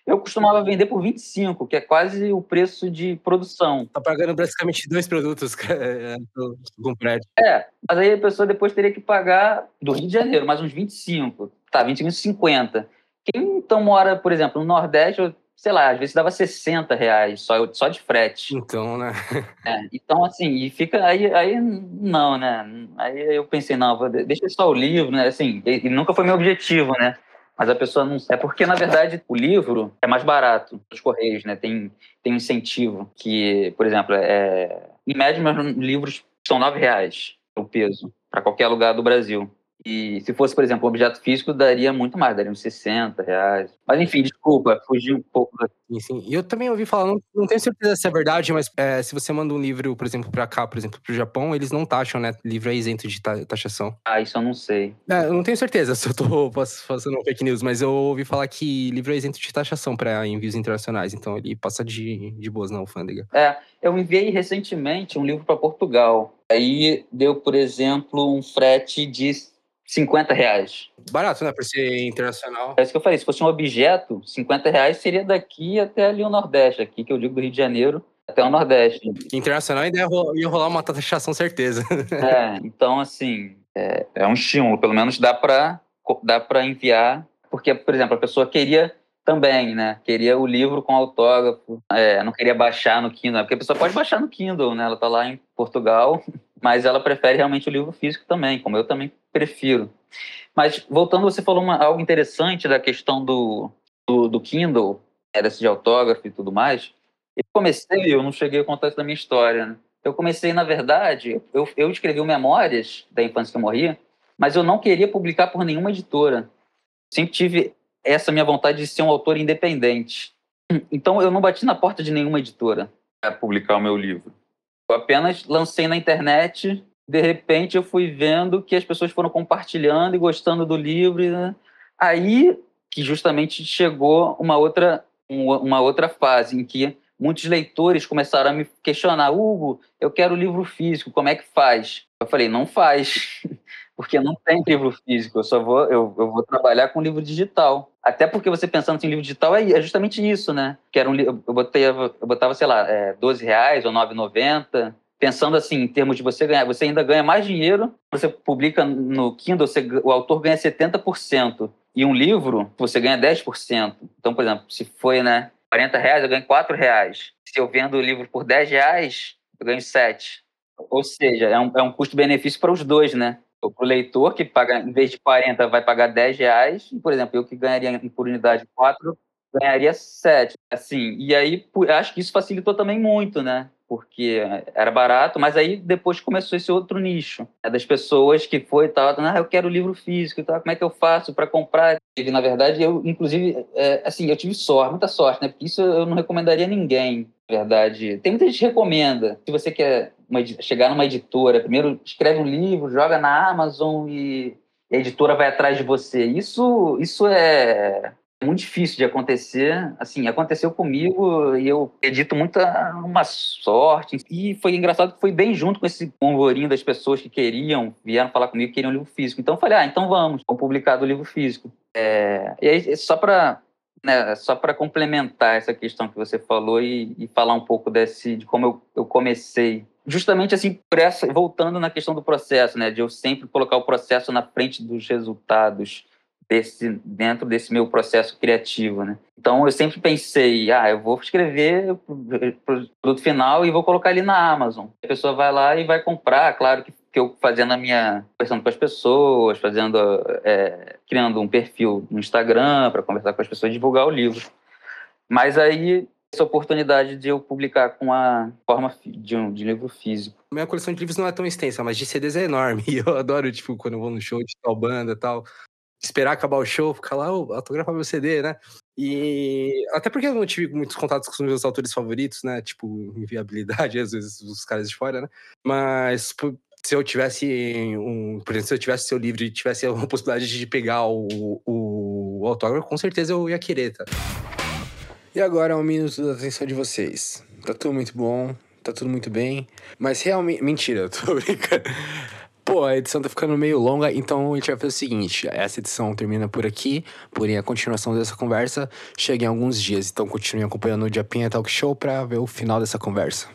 Eu costumava vender por 25, que é quase o preço de produção. Tá pagando basicamente dois produtos com frete. É, mas aí a pessoa depois teria que pagar do Rio de Janeiro mais uns 25. Tá, 25, 50. Quem então mora, por exemplo, no Nordeste, sei lá, às vezes dava 60 reais só, só de frete. Então, né? É, então, assim, e fica. Aí, aí não, né? Aí eu pensei, não, vou, deixa só o livro, né? Assim, e, e, nunca foi meu objetivo, né? Mas a pessoa não. É porque, na verdade, o livro é mais barato dos Correios, né? Tem, tem um incentivo que, por exemplo, é, em média, meus livros são 9 reais o peso, para qualquer lugar do Brasil. E se fosse, por exemplo, um objeto físico, daria muito mais, daria uns 60 reais. Mas enfim, desculpa, fugi um pouco da. Sim, sim. E eu também ouvi falar, não, não tenho certeza se é verdade, mas é, se você manda um livro, por exemplo, pra cá, por exemplo, pro Japão, eles não taxam, né? Livro é isento de ta- taxação. Ah, isso eu não sei. É, eu não tenho certeza se eu tô fazendo fake news, mas eu ouvi falar que livro é isento de taxação para envios internacionais, então ele passa de, de boas na alfândega. É, eu enviei recentemente um livro para Portugal. Aí deu, por exemplo, um frete de 50 reais. Barato, né? Por ser internacional. É isso que eu falei, se fosse um objeto, 50 reais seria daqui até ali o Nordeste, aqui que eu digo do Rio de Janeiro até o Nordeste. Internacional ainda ia ro- ia rolar uma taxação, certeza. É, então, assim, é, é um estímulo, pelo menos dá para dá enviar, porque, por exemplo, a pessoa queria também, né? Queria o livro com autógrafo, é, não queria baixar no Kindle, porque a pessoa pode baixar no Kindle, né? Ela tá lá em Portugal, mas ela prefere realmente o livro físico também, como eu também prefiro. Mas voltando, você falou uma, algo interessante da questão do, do, do Kindle, era esse de autógrafo e tudo mais. Eu comecei, eu não cheguei a contar isso da minha história, né? Eu comecei, na verdade, eu, eu escrevi Memórias da Infância que eu morri, mas eu não queria publicar por nenhuma editora. Sempre tive essa minha vontade de ser um autor independente. Então eu não bati na porta de nenhuma editora para publicar o meu livro. Eu apenas lancei na internet, de repente eu fui vendo que as pessoas foram compartilhando e gostando do livro. né? Aí que justamente chegou uma outra, um- uma outra fase em que muitos leitores começaram a me questionar: Hugo, eu quero livro físico, como é que faz? Eu falei: não faz, porque não tem livro físico, eu só vou, eu, eu vou trabalhar com livro digital. Até porque você pensando em livro digital é, é justamente isso, né? Que era um, eu, botei, eu botava, sei lá, é, 12 reais ou 9,90. Pensando assim, em termos de você ganhar, você ainda ganha mais dinheiro. Você publica no Kindle, você, o autor ganha 70%. E um livro, você ganha 10%. Então, por exemplo, se foi, né, 40 reais, eu ganho 4 reais. Se eu vendo o livro por 10 reais, eu ganho 7. Ou seja, é um, é um custo-benefício para os dois, né? Para o leitor, que paga, em vez de 40, vai pagar 10 reais. Por exemplo, eu que ganharia por unidade 4, ganharia 7. Assim, e aí, acho que isso facilitou também muito, né? Porque era barato, mas aí depois começou esse outro nicho né, das pessoas que foi e tal, ah, eu quero livro físico e tal, como é que eu faço para comprar? E, na verdade, eu, inclusive, é, assim, eu tive sorte, muita sorte, né? Porque isso eu não recomendaria a ninguém, na verdade. Tem muita gente que recomenda. Se você quer uma chegar numa editora, primeiro escreve um livro, joga na Amazon e a editora vai atrás de você. Isso, isso é muito difícil de acontecer. Assim, aconteceu comigo e eu acredito muita uma sorte. E foi engraçado que foi bem junto com esse convorinho das pessoas que queriam, vieram falar comigo que queriam livro físico. Então eu falei, ah, então vamos, vamos publicar do livro físico. É, e aí, só para né, só para complementar essa questão que você falou e, e falar um pouco desse, de como eu, eu comecei. Justamente assim, por essa, voltando na questão do processo, né, de eu sempre colocar o processo na frente dos resultados desse, dentro desse meu processo criativo, né. Então eu sempre pensei, ah, eu vou escrever o produto final e vou colocar ali na Amazon. A pessoa vai lá e vai comprar, claro que que eu fazendo a minha conversando com as pessoas, fazendo é, criando um perfil no Instagram para conversar com as pessoas, divulgar o livro. Mas aí essa oportunidade de eu publicar com a forma de um de livro físico. Minha coleção de livros não é tão extensa, mas de CDs é enorme. E eu adoro, tipo, quando eu vou no show de tal banda tal, esperar acabar o show, ficar lá, oh, autografar meu CD, né? E até porque eu não tive muitos contatos com os meus autores favoritos, né? Tipo, inviabilidade, às vezes, os caras de fora, né? Mas se eu tivesse um. Por exemplo, se eu tivesse seu livro e tivesse a possibilidade de pegar o, o, o autógrafo, com certeza eu ia querer, tá? E agora é um minuto da atenção de vocês. Tá tudo muito bom, tá tudo muito bem, mas realmente. Mentira, eu tô brincando. Pô, a edição tá ficando meio longa, então a gente vai fazer o seguinte: essa edição termina por aqui, porém a continuação dessa conversa chega em alguns dias. Então continue acompanhando o Japinha Talk Show pra ver o final dessa conversa.